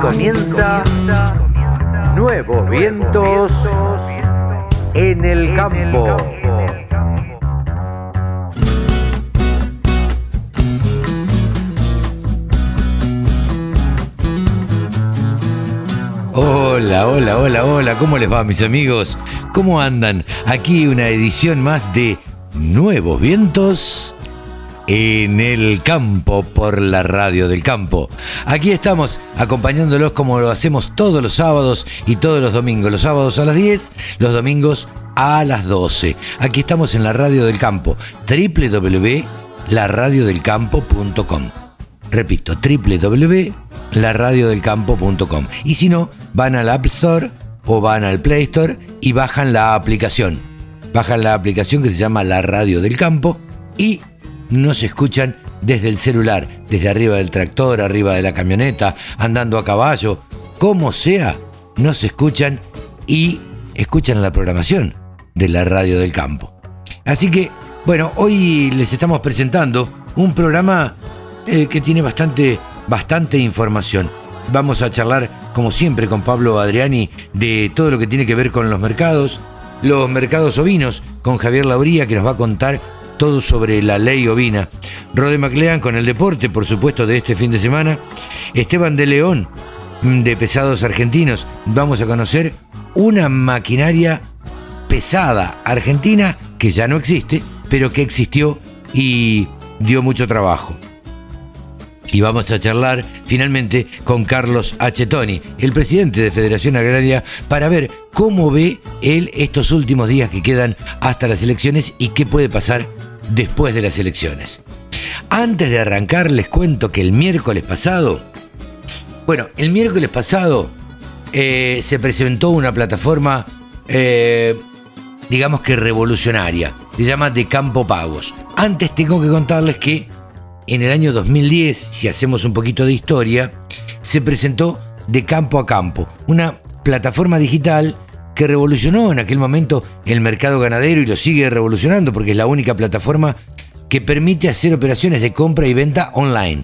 comienza Nuevos Vientos en el Campo. Hola, hola, hola, hola, ¿cómo les va mis amigos? ¿Cómo andan? Aquí una edición más de Nuevos Vientos en el campo por la radio del campo. Aquí estamos acompañándolos como lo hacemos todos los sábados y todos los domingos. Los sábados a las 10, los domingos a las 12. Aquí estamos en la radio del campo, www.laradiodelcampo.com. Repito, www.laradiodelcampo.com. Y si no, van al App Store o van al Play Store y bajan la aplicación. Bajan la aplicación que se llama La Radio del Campo y nos escuchan desde el celular, desde arriba del tractor, arriba de la camioneta, andando a caballo, como sea, nos escuchan y escuchan la programación de la radio del campo. Así que, bueno, hoy les estamos presentando un programa eh, que tiene bastante, bastante información. Vamos a charlar, como siempre, con Pablo Adriani de todo lo que tiene que ver con los mercados, los mercados ovinos, con Javier Lauría, que nos va a contar todo sobre la ley ovina. Rode Maclean con el deporte, por supuesto, de este fin de semana. Esteban de León, de Pesados Argentinos. Vamos a conocer una maquinaria pesada argentina que ya no existe, pero que existió y dio mucho trabajo. Y vamos a charlar finalmente con Carlos H. Toni, el presidente de Federación Agraria, para ver cómo ve él estos últimos días que quedan hasta las elecciones y qué puede pasar después de las elecciones. Antes de arrancar, les cuento que el miércoles pasado, bueno, el miércoles pasado eh, se presentó una plataforma, eh, digamos que revolucionaria, se llama De Campo Pagos. Antes tengo que contarles que en el año 2010, si hacemos un poquito de historia, se presentó De Campo a Campo, una plataforma digital que revolucionó en aquel momento el mercado ganadero y lo sigue revolucionando porque es la única plataforma que permite hacer operaciones de compra y venta online.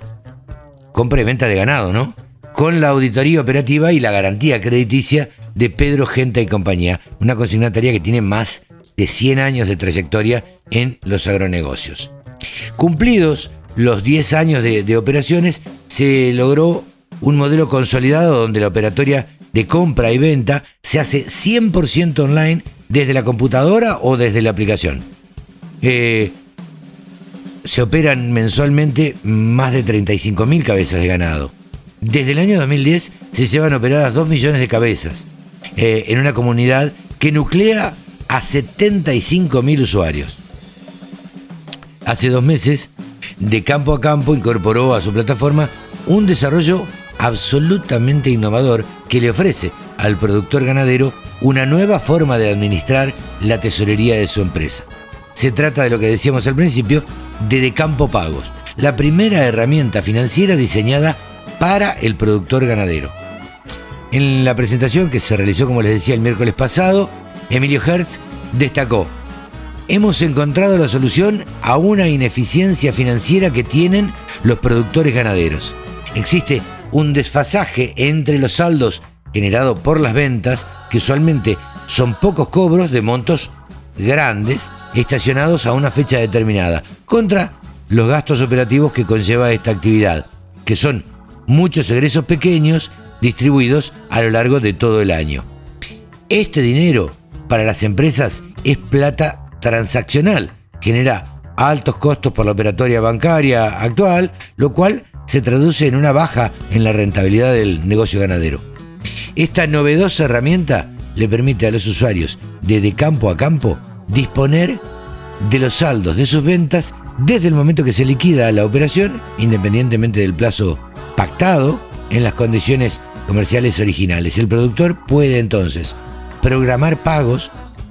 Compra y venta de ganado, ¿no? Con la auditoría operativa y la garantía crediticia de Pedro Genta y compañía, una consignataria que tiene más de 100 años de trayectoria en los agronegocios. Cumplidos los 10 años de, de operaciones, se logró un modelo consolidado donde la operatoria de compra y venta se hace 100% online desde la computadora o desde la aplicación. Eh, se operan mensualmente más de 35.000 cabezas de ganado. Desde el año 2010 se llevan operadas 2 millones de cabezas eh, en una comunidad que nuclea a 75.000 usuarios. Hace dos meses, de campo a campo incorporó a su plataforma un desarrollo absolutamente innovador que le ofrece al productor ganadero una nueva forma de administrar la tesorería de su empresa. Se trata de lo que decíamos al principio, de De Campo Pagos, la primera herramienta financiera diseñada para el productor ganadero. En la presentación que se realizó, como les decía, el miércoles pasado, Emilio Hertz destacó, hemos encontrado la solución a una ineficiencia financiera que tienen los productores ganaderos. Existe un desfasaje entre los saldos generados por las ventas, que usualmente son pocos cobros de montos grandes estacionados a una fecha determinada, contra los gastos operativos que conlleva esta actividad, que son muchos egresos pequeños distribuidos a lo largo de todo el año. Este dinero para las empresas es plata transaccional, genera altos costos por la operatoria bancaria actual, lo cual se traduce en una baja en la rentabilidad del negocio ganadero. Esta novedosa herramienta le permite a los usuarios de campo a campo disponer de los saldos de sus ventas desde el momento que se liquida la operación, independientemente del plazo pactado en las condiciones comerciales originales. El productor puede entonces programar pagos,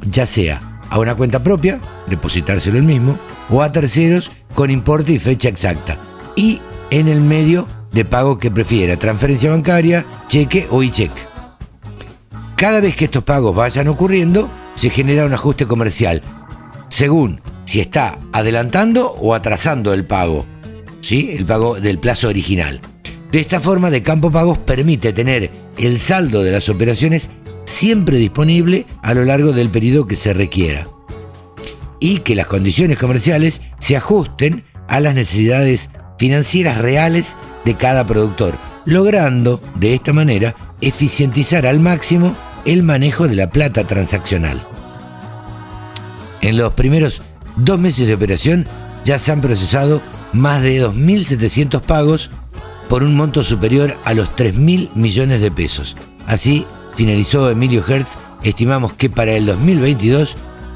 ya sea a una cuenta propia, depositárselo el mismo, o a terceros con importe y fecha exacta. Y en el medio de pago que prefiera, transferencia bancaria, cheque o e-cheque. Cada vez que estos pagos vayan ocurriendo, se genera un ajuste comercial, según si está adelantando o atrasando el pago, ¿sí? el pago del plazo original. De esta forma, De Campo Pagos permite tener el saldo de las operaciones siempre disponible a lo largo del periodo que se requiera y que las condiciones comerciales se ajusten a las necesidades financieras reales de cada productor, logrando de esta manera eficientizar al máximo el manejo de la plata transaccional. En los primeros dos meses de operación ya se han procesado más de 2.700 pagos por un monto superior a los 3.000 millones de pesos. Así finalizó Emilio Hertz, estimamos que para el 2022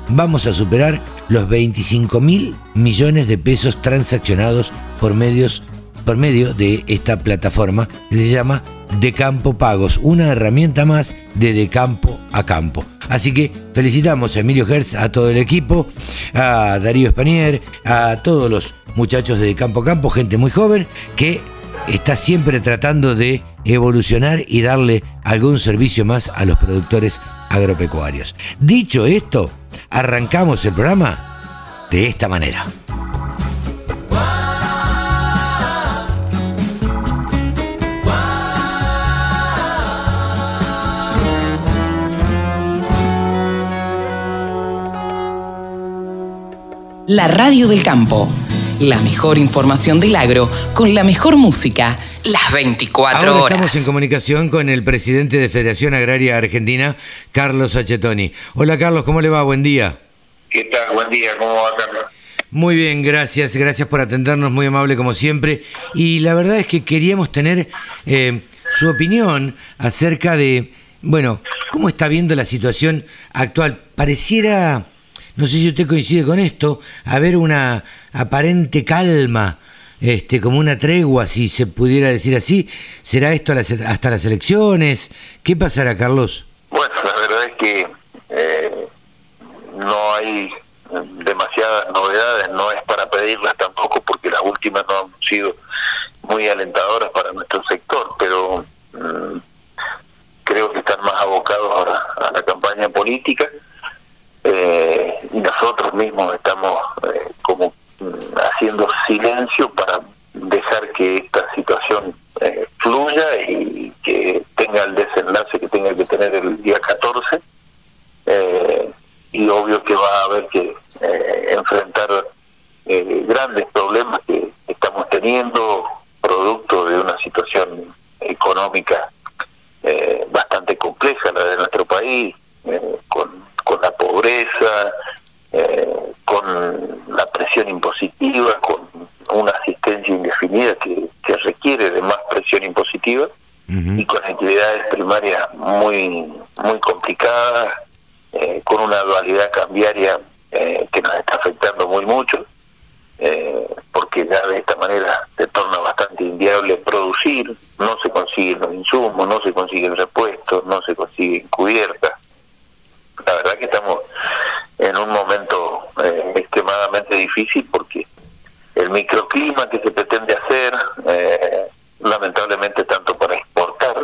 vamos a superar los 25.000 millones de pesos transaccionados por, medios, por medio de esta plataforma que se llama De Campo Pagos, una herramienta más de De Campo a Campo. Así que felicitamos a Emilio Hertz, a todo el equipo, a Darío Espanier, a todos los muchachos de Campo a Campo, gente muy joven que está siempre tratando de evolucionar y darle algún servicio más a los productores agropecuarios. Dicho esto, arrancamos el programa de esta manera. La radio del campo. La mejor información del agro con la mejor música las 24 Ahora horas. Estamos en comunicación con el presidente de Federación Agraria Argentina, Carlos Achetoni. Hola Carlos, ¿cómo le va? Buen día. ¿Qué tal? Buen día, ¿cómo va Carlos? Muy bien, gracias, gracias por atendernos, muy amable como siempre. Y la verdad es que queríamos tener eh, su opinión acerca de, bueno, cómo está viendo la situación actual. Pareciera, no sé si usted coincide con esto, haber una aparente calma este, como una tregua, si se pudiera decir así. ¿Será esto hasta las elecciones? ¿Qué pasará, Carlos? Bueno, la verdad es que eh, no hay demasiadas novedades, no es para pedirlas tampoco porque las últimas no han sido muy alentadoras para nuestro sector, pero mmm, creo que están más abocados ahora a la campaña política eh, y nosotros mismos estamos eh, como haciendo silencio para dejar que esta situación eh, fluya y que tenga el desenlace que tenga que tener el día 14 eh, y obvio que va a haber que eh, enfrentar eh, grandes problemas que estamos teniendo producto de una situación económica eh, bastante compleja la de nuestro país eh, con, con la pobreza eh, con la presión impositiva, con una asistencia indefinida que, que requiere de más presión impositiva uh -huh. y con actividades primarias muy muy complicadas, eh, con una dualidad cambiaria eh, que nos está afectando muy mucho, porque ya de esta manera se torna bastante inviable producir, no se consiguen los insumos, no se consiguen repuestos, no se consiguen cubiertas. La verdad que estamos en un momento eh, extremadamente difícil porque el microclima que se pretende hacer, eh, lamentablemente tanto para exportar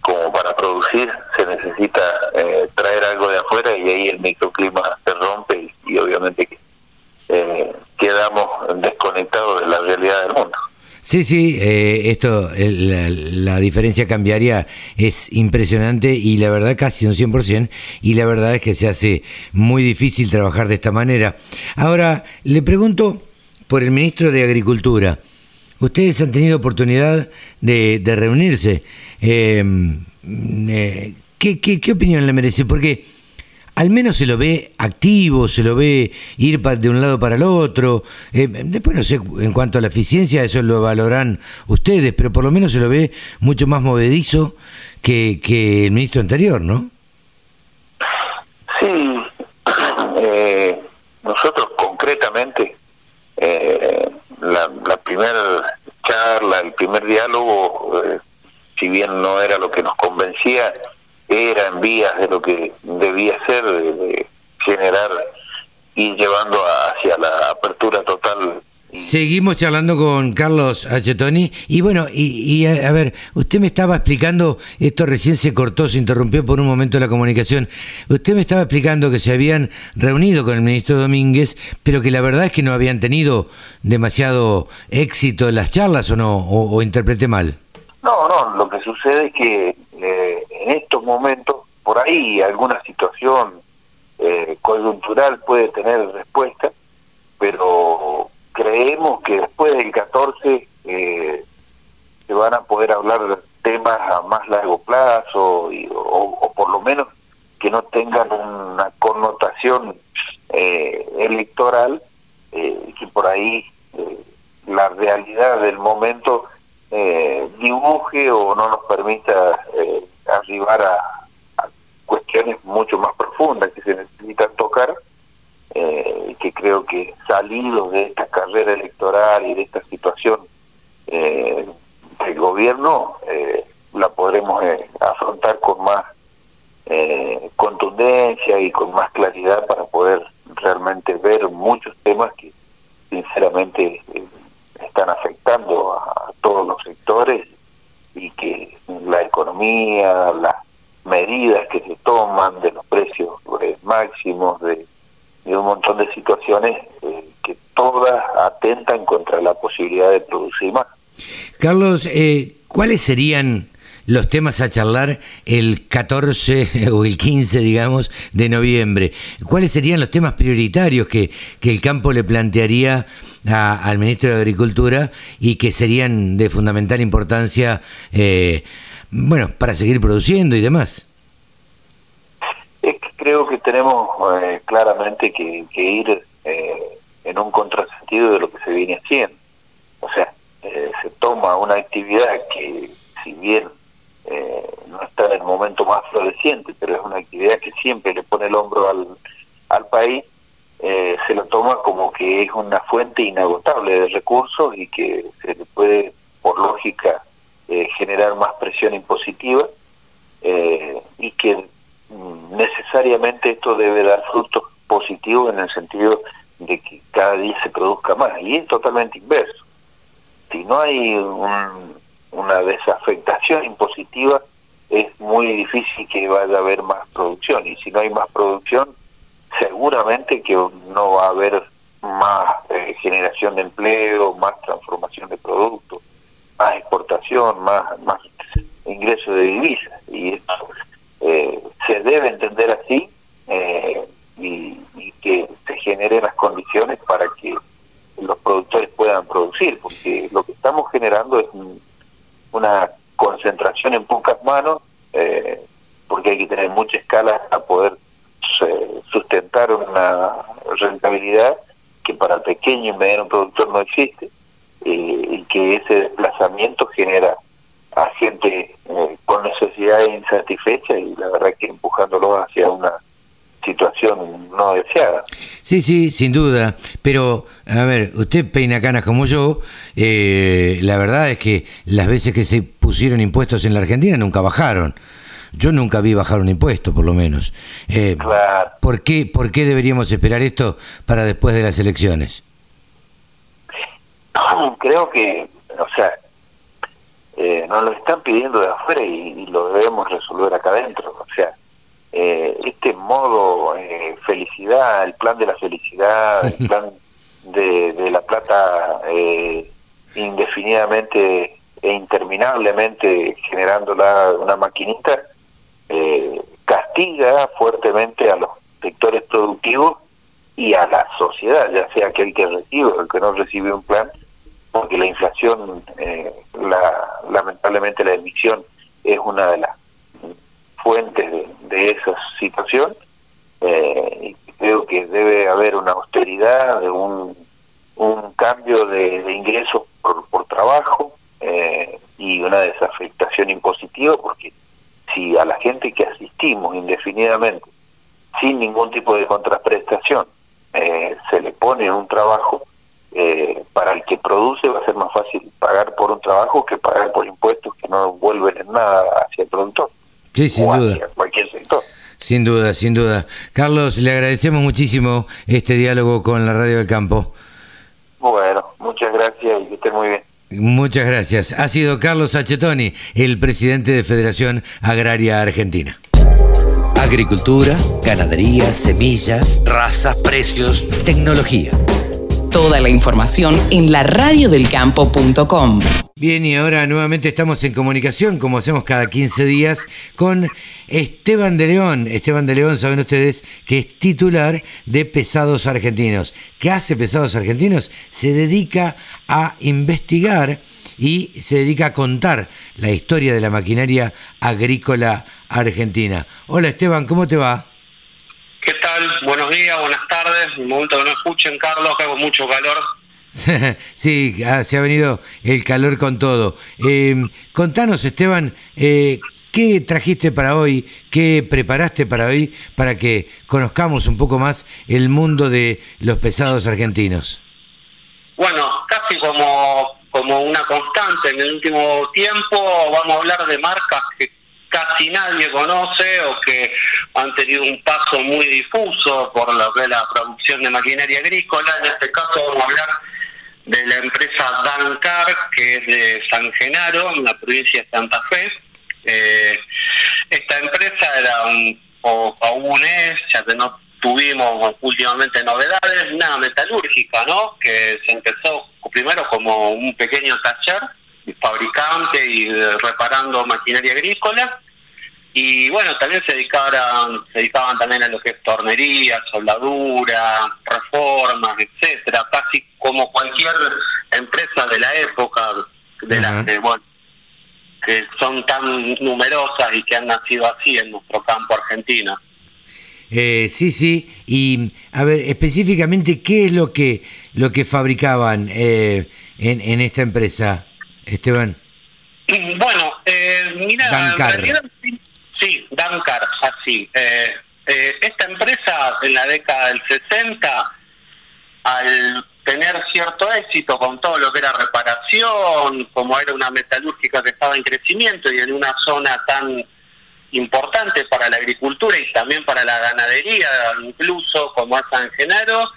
como para producir, se necesita eh, traer algo de afuera y ahí el microclima se rompe y, obviamente que, eh, quedamos desconectados de la realidad del mundo. Sí, sí, eh, esto, la, diferencia cambiaria es impresionante y la verdad casi un 100% y la verdad es que se hace muy difícil trabajar de esta manera. Ahora, le pregunto por el ministro de Agricultura. Ustedes han tenido oportunidad de, de reunirse. Eh, eh, ¿qué, qué, ¿Qué opinión le merece? Porque al menos se lo ve activo, se lo ve ir de un lado para el otro. Eh, después no sé, en cuanto a la eficiencia, eso lo valorarán ustedes, pero por lo menos se lo ve mucho más movedizo que, que el ministro anterior, ¿no? Sí, eh, nosotros concretamente, eh, la, la primera charla, el primer diálogo, eh, si bien no era lo que nos convencía, era en vías de lo que debía ser, de, de generar y llevando hacia la apertura total. Seguimos charlando con Carlos Achetoni y bueno, y, y a, a, ver, usted me estaba explicando, esto recién se cortó, se interrumpió por un momento la comunicación, usted me estaba explicando que se habían reunido con el ministro Domínguez, pero que la verdad es que no habían tenido demasiado éxito en las charlas o no, o, o interpreté mal. No, no, lo que sucede es que eh, en estos momentos, por ahí alguna situación eh, coyuntural puede tener respuesta, pero creemos que después del 14 eh, se van a poder hablar temas a más largo plazo y, o, por lo menos que no tengan una connotación eh, electoral eh, que por ahí eh, la realidad del momento dibuje o no nos permita arribar a, cuestiones mucho más profundas que se necesitan tocar que creo que salidos de esta carrera electoral y de esta situación eh, el gobierno eh, la podremos eh, afrontar con más eh, contundencia y con más claridad para poder realmente ver muchos temas que sinceramente están afectando a, todos los sectores y que la economía, las medidas que se toman de los precios máximos, de, un montón de situaciones que todas atentan contra la posibilidad de producir más. Carlos, eh, ¿cuáles serían los temas a charlar el 14 o el 15, digamos, de noviembre? ¿Cuáles serían los temas prioritarios que, que el campo le plantearía al ministro de Agricultura y que serían de fundamental importancia, eh, bueno, para seguir produciendo y demás? Creo que tenemos eh, claramente que, que ir eh, en un contrasentido de lo que se viene haciendo. O sea, eh, se toma una actividad que si bien eh, no está en el momento más floreciente, pero es una actividad que siempre le pone el hombro al, al país, eh, se lo toma como que es una fuente inagotable de recursos y que se le puede, por lógica, generar más presión impositiva y que mm, necesariamente esto debe dar frutos positivos en el sentido de que cada día se produzca más y es totalmente inverso. Si no hay una desafectación impositiva, es muy difícil que vaya a haber más producción. Y si no hay más producción, seguramente que no va a haber más eh, generación de empleo, más transformación de productos, más exportación, más, más ingreso de divisas. Y esto eh, se debe entender así eh, y, y que se generen las condiciones para que los productores puedan producir, porque lo que estamos generando es una concentración en pocas manos, eh, porque hay que tener mucha escala para poder eh, sustentar una rentabilidad que para el pequeño y mediano productor no existe, eh, y que ese desplazamiento genera a gente con necesidades insatisfechas y la verdad que empujándolos hacia una situación no deseada. Sí, sí, sin duda. Pero, a ver, usted peina canas como yo. Eh, la verdad es que las veces que se pusieron impuestos en la Argentina nunca bajaron. Yo nunca vi bajar un impuesto, por lo menos. Eh, claro. ¿por, qué, ¿Por qué deberíamos esperar esto para después de las elecciones? Creo que, o sea, eh, nos lo están pidiendo de afuera y, y lo debemos resolver acá adentro. O sea, eh, este modo eh, felicidad, el plan de la felicidad, el plan de, de la plata eh, indefinidamente e interminablemente generándola una maquinita, eh, castiga fuertemente a los sectores productivos y a la sociedad, ya sea aquel que recibe o el que no recibe un plan, porque la inflación, eh, la, lamentablemente la emisión es una de las fuentes de, de esa situación. Eh, creo que debe haber una austeridad, un, un cambio de, ingresos por, por trabajo eh, y una desafectación impositiva, porque si a la gente que asistimos indefinidamente, sin ningún tipo de contraprestación, eh, se le pone un trabajo, eh, para el que produce va a ser más fácil pagar por un trabajo que pagar por impuestos que no vuelven en nada hacia el productor. Sí, sin duda. cualquier sector. Sin duda, sin duda. Carlos, le agradecemos muchísimo este diálogo con la Radio del Campo. Bueno, muchas gracias y que esté muy bien. Muchas gracias. Ha sido Carlos Achetoni, el presidente de Federación Agraria Argentina. Agricultura, ganadería, semillas, razas, precios, tecnología. Toda la información en laradiodelcampo.com. Bien, y ahora nuevamente estamos en comunicación, como hacemos cada 15 días, con Esteban de León. Esteban de León, saben ustedes que es titular de Pesados Argentinos. ¿Qué hace Pesados Argentinos? Se dedica a investigar y se dedica a contar la historia de la maquinaria agrícola argentina. Hola Esteban, ¿cómo te va? Buenos días, buenas tardes. El momento que no escuchen, Carlos, que hago mucho calor. sí, ah, se ha venido el calor con todo. Eh, contanos, Esteban, eh, ¿qué trajiste para hoy? ¿Qué preparaste para hoy para que conozcamos un poco más el mundo de los pesados argentinos? Bueno, casi como, como una constante en el último tiempo, vamos a hablar de marcas que casi nadie conoce o que han tenido un paso muy difuso por lo que la producción de maquinaria agrícola. En este caso vamos a hablar de la empresa Dancar, que es de San Genaro, en la provincia de Santa Fe. Eh, esta empresa era un, o aún es, ya que no tuvimos últimamente novedades, una metalúrgica, ¿no? Que se empezó primero como un pequeño taller fabricante y reparando maquinaria agrícola. Y bueno, también se dedicaban, se dedicaban también a lo que es tornería, soldadura, reformas, etcétera, casi como cualquier empresa de la época, de las que, bueno, que son tan numerosas y que han nacido así en nuestro campo argentino. Eh, sí, sí. Y a ver, específicamente, ¿qué es lo que lo que fabricaban eh, en, en esta empresa? Esteban? Bueno, eh, mira, sí, Dancar, así. Eh, eh, esta empresa en la década del 60, al tener cierto éxito con todo lo que era reparación, como era una metalúrgica que estaba en crecimiento y en una zona tan importante para la agricultura y también para la ganadería, incluso como es San Genaro,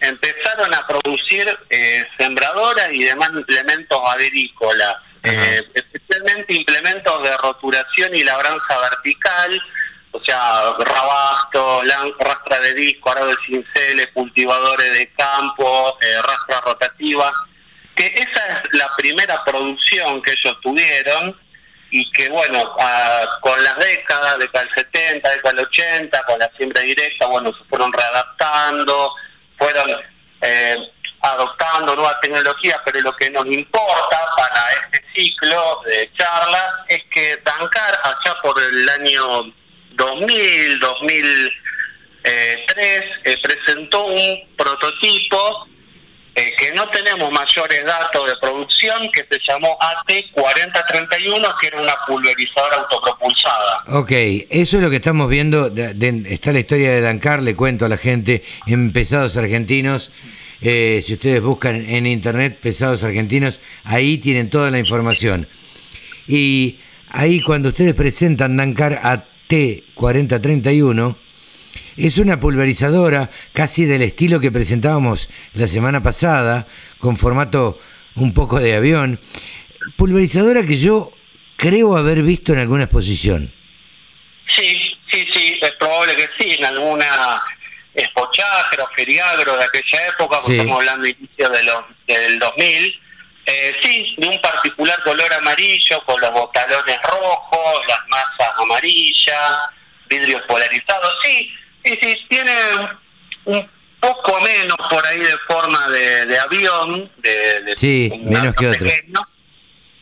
empezaron a producir eh, sembradoras y demás implementos agrícolas, eh, especialmente implementos de roturación y labranza vertical, o sea, rabasto, rastra de disco, arado de cinceles, cultivadores de campo, eh, rastra rotativa, que esa es la primera producción que ellos tuvieron y que bueno, con las décadas, década del 70, década del 80, con la siembra directa, bueno, se fueron readaptando, fueron eh, adoptando nuevas tecnologías, pero lo que nos importa para este ciclo de charlas es que Dancar, allá por el año 2000, 2003, eh, presentó un prototipo eh, que no tenemos mayores datos de producción, que se llamó AT4031, que era una pulverizadora autopropulsada. Ok, eso es lo que estamos viendo. está la historia de Dancar, le cuento a la gente, en Pesados Argentinos. Eh, si ustedes buscan en internet Pesados Argentinos, ahí tienen toda la información. Y ahí cuando ustedes presentan Dancar AT4031, es una pulverizadora casi del estilo que presentábamos la semana pasada, con formato un poco de avión. Pulverizadora que yo creo haber visto en alguna exposición. Sí, sí, sí, es probable que sí, en alguna o feriagro de aquella época, porque estamos hablando de inicio de los, del 2000. Eh, sí, de un particular color amarillo, con los botalones rojos, las masas amarillas, vidrios polarizados. Sí, Sí, sí, tiene un poco menos por ahí de forma de, avión, de, sí, menos que otro.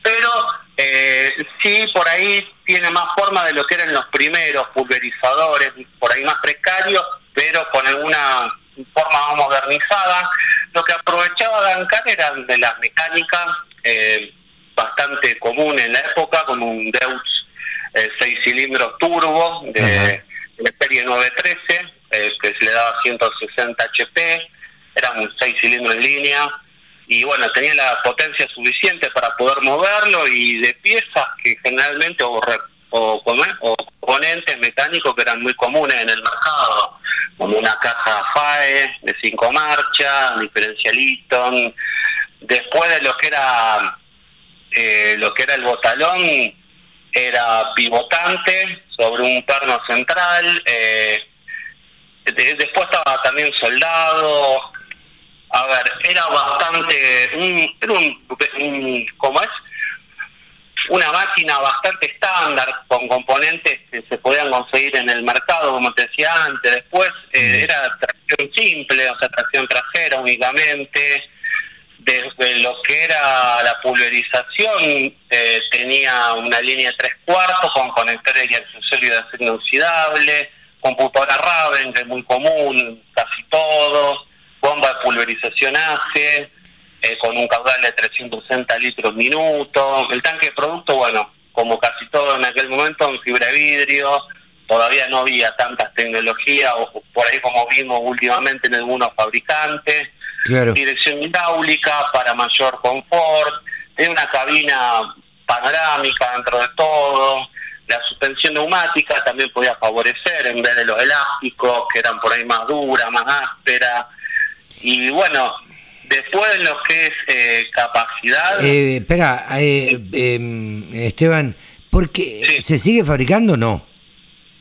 pero eh, sí, por ahí tiene más forma de lo que eran los primeros pulverizadores, por ahí más precarios, pero con alguna forma más modernizada. Lo que aprovechaba Dancar eran de las mecánicas eh, bastante comunes en la época, como un Deutz eh, seis cilindros turbo de la serie 913, eh, que se le daba 160 HP, eran seis cilindros en línea, y bueno, tenía la potencia suficiente para poder moverlo y de piezas que generalmente o, o, componentes mecánicos que eran muy comunes en el mercado, como una caja FAE de cinco marchas, diferencialito. Después de lo que era eh, lo que era el botalón, era pivotante sobre un perno central. Eh, después estaba también soldado. a ver, era bastante, un, era un, ¿cómo es? Una máquina bastante estándar, con componentes que se podían conseguir en el mercado, como te decía antes. Después eh, era tracción simple, o sea, tracción trasera únicamente. Desde lo que era la pulverización, eh, tenía una línea de tres cuartos con conectores y accesorios de acero inoxidable, computadora Raven, que es muy común, casi todos bomba de pulverización ACE, eh, con un caudal de 360 litros minuto. El tanque de producto, bueno, como casi todo en aquel momento, en fibra de vidrio, todavía no había tantas tecnologías, o por ahí como vimos últimamente en algunos fabricantes. Dirección hidráulica para mayor confort, tiene una cabina panorámica dentro de todo. La suspensión neumática también podía favorecer en vez de los elásticos, que eran por ahí más duras, más ásperas. Y bueno, después en lo que es eh, capacidad... Eh, espera, eh, em, Esteban, ¿por qué se sigue fabricando o no?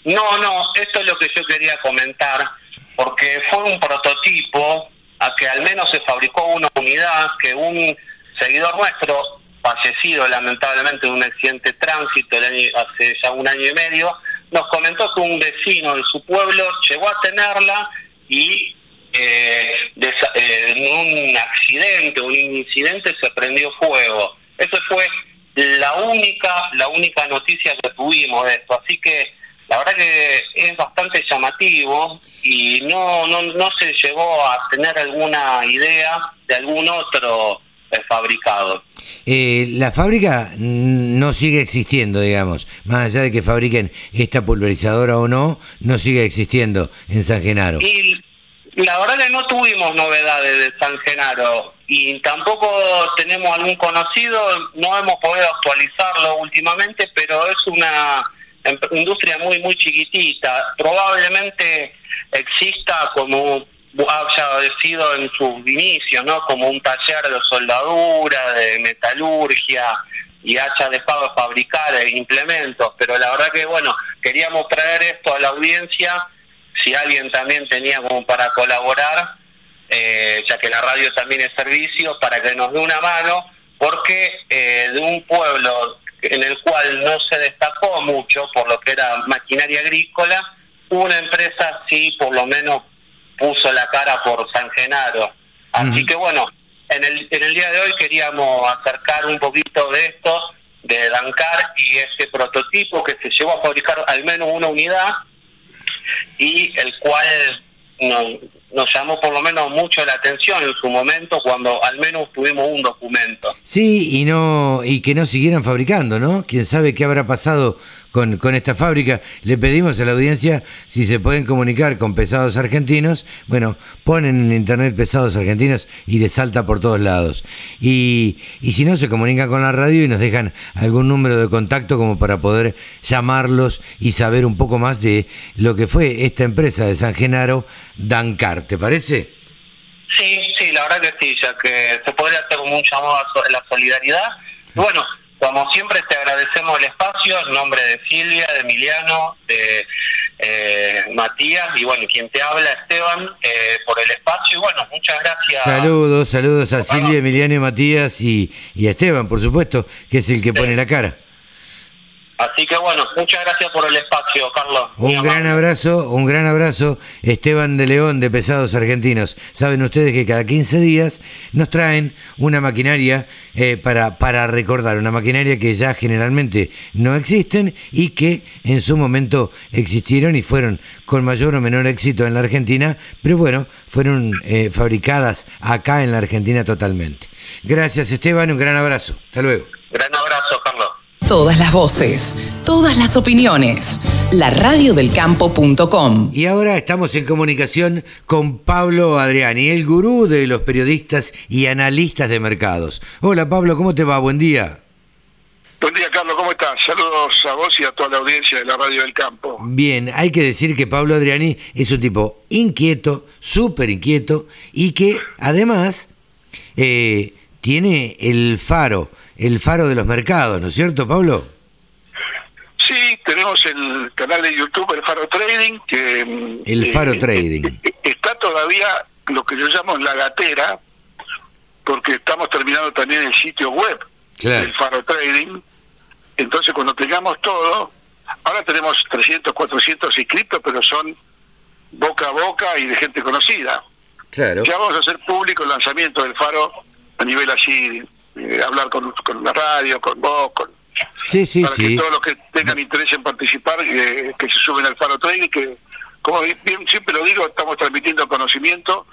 No, no, esto es lo que yo quería comentar, porque fue un prototipo a que al menos se fabricó una unidad que un seguidor nuestro, fallecido lamentablemente en un accidente de tránsito el año, hace ya un año y medio, nos comentó que un vecino de su pueblo llegó a tenerla y eh, eh, en un accidente, un incidente, se prendió fuego. Esa fue la única, la única noticia que tuvimos de esto. Así que la verdad que es bastante llamativo y no, no, no se llegó a tener alguna idea de algún otro eh, fabricado. la fábrica no sigue existiendo, digamos, más allá de que fabriquen esta pulverizadora o no, no sigue existiendo en San Genaro. La verdad que no tuvimos novedades de San Genaro y tampoco tenemos algún conocido, no hemos podido actualizarlo últimamente, pero es una industria muy, muy chiquitita. Probablemente exista como haya sido en sus inicios, ¿no? Como un taller de soldadura, de metalurgia y hacha de fabricar e implementos, pero la verdad que, bueno, queríamos traer esto a la audiencia si alguien también tenía como para colaborar, eh, ya que la radio también es servicio, para que nos dé una mano, porque eh, de un pueblo en el cual no se destacó mucho por lo que era maquinaria agrícola, una empresa sí por lo menos puso la cara por San Genaro. Así que bueno, en el, en el día de hoy queríamos acercar un poquito de esto, de Dancar y ese prototipo que se llevó a fabricar al menos una unidad y el cual nos, llamó por lo menos mucho la atención en su momento cuando al menos tuvimos un documento. Sí, y no y que no siguieran fabricando, ¿no? Quién sabe qué habrá pasado con, con esta fábrica. Le pedimos a la audiencia si se pueden comunicar con pesados argentinos. Bueno, ponen en internet pesados argentinos y les salta por todos lados. Y, y si no, se comunican con la radio y nos dejan algún número de contacto como para poder llamarlos y saber un poco más de lo que fue esta empresa de San Genaro, Dancar. ¿Te parece? Sí, sí, la verdad que sí, ya que se podría hacer como un llamado a la solidaridad. Bueno, como siempre te agradecemos el espacio en nombre de Silvia, de Emiliano, de eh, Matías y bueno, quien te habla Esteban eh, por el espacio y bueno, muchas gracias. Saludos, saludos a Silvia, Emiliano y Matías y, y a Esteban, por supuesto, que es el que pone la cara. Así que bueno, muchas gracias por el espacio, Carlos. Un gran abrazo, un gran abrazo, Esteban de León de Pesados Argentinos. Saben ustedes que cada 15 días nos traen una maquinaria eh, para, para recordar, una maquinaria que ya generalmente no existen y que en su momento existieron y fueron con mayor o menor éxito en la Argentina, pero bueno, fueron eh, fabricadas acá en la Argentina totalmente. Gracias Esteban, un gran abrazo. Hasta luego. Todas las voces, todas las opiniones. La radiodelcampo.com. Y ahora estamos en comunicación con Pablo Adriani, el gurú de los periodistas y analistas de mercados. Hola Pablo, ¿cómo te va? Buen día. Buen día, Carlos, ¿cómo estás? Saludos a vos y a toda la audiencia de la Radio del Campo. Bien, hay que decir que Pablo Adriani es un tipo inquieto, súper inquieto, y que además eh, tiene el faro el faro de los mercados, ¿no es cierto, Pablo? Sí, tenemos el canal de YouTube, el Faro Trading, que... El Faro eh, Trading. Está todavía lo que yo llamo la gatera, porque estamos terminando también el sitio web del Faro Trading. Entonces, cuando tengamos todo, ahora tenemos 300, 400 inscritos, pero son boca a boca y de gente conocida. Claro. Ya vamos a hacer público el lanzamiento del Faro a nivel así, eh, hablar con, con la radio, con vos, con, sí, sí, para sí. que todos los que tengan interés en participar, que se suben al Faro Trading, que como bien siempre lo digo, estamos transmitiendo conocimiento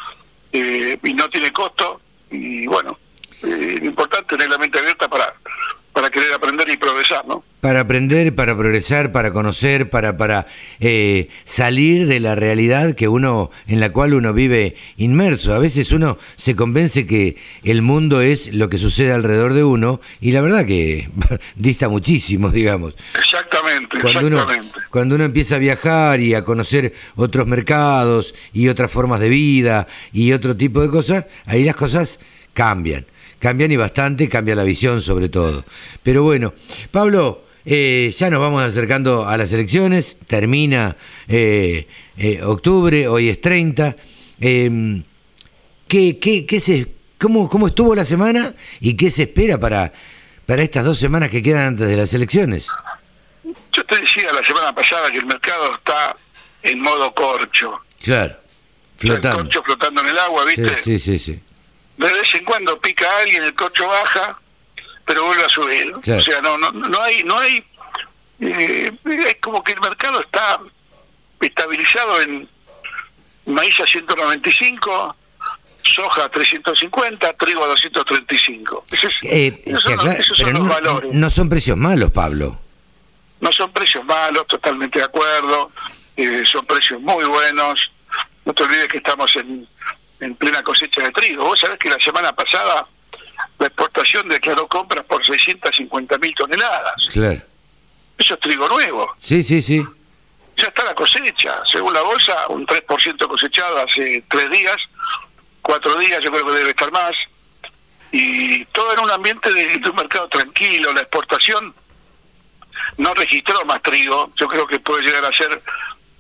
eh, y no tiene costo. Y bueno, eh, lo importante es tener la mente abierta para, para querer aprender y progresar, ¿no? Para aprender, para progresar, para conocer, para, para eh, salir de la realidad que uno, en la cual uno vive inmerso. A veces uno se convence que el mundo es lo que sucede alrededor de uno y la verdad que dista muchísimo, digamos. Exactamente, Cuando uno, cuando uno empieza a viajar y a conocer otros mercados y otras formas de vida y otro tipo de cosas, ahí las cosas cambian. Cambian y bastante, cambia la visión sobre todo. Pero bueno, Pablo, eh, ya nos vamos acercando a las elecciones, termina eh, eh, octubre, hoy es 30. Eh, ¿qué, qué, qué se, cómo, ¿Cómo estuvo la semana y qué se espera para, para estas dos semanas que quedan antes de las elecciones? Yo te decía la semana pasada que el mercado está en modo corcho. Claro, El flotando. corcho flotando en el agua, ¿viste? Sí, sí, sí. sí. de vez en cuando pica alguien, el cocho baja, pero vuelve a subir. Claro. O sea, no, no, no hay, no hay, eh, es como que el mercado está estabilizado en maíz a 195, soja a 350, trigo a 235. Ese es- Eh, esos son, esos son los no, valores. no son precios malos, Pablo. No son precios malos, totalmente de acuerdo, eh, son precios muy buenos. No te olvides que estamos en, en plena cosecha de trigo. Vos sabés que la semana pasada la exportación declaró compras por 650 mil toneladas. Claro. Eso es trigo nuevo. Sí, sí, sí. Ya está la cosecha. Según la bolsa, un 3% cosechado hace tres días, cuatro días yo creo que debe estar más. Y todo en un ambiente de, de un mercado tranquilo. La exportación no registró más trigo. Yo creo que puede llegar a ser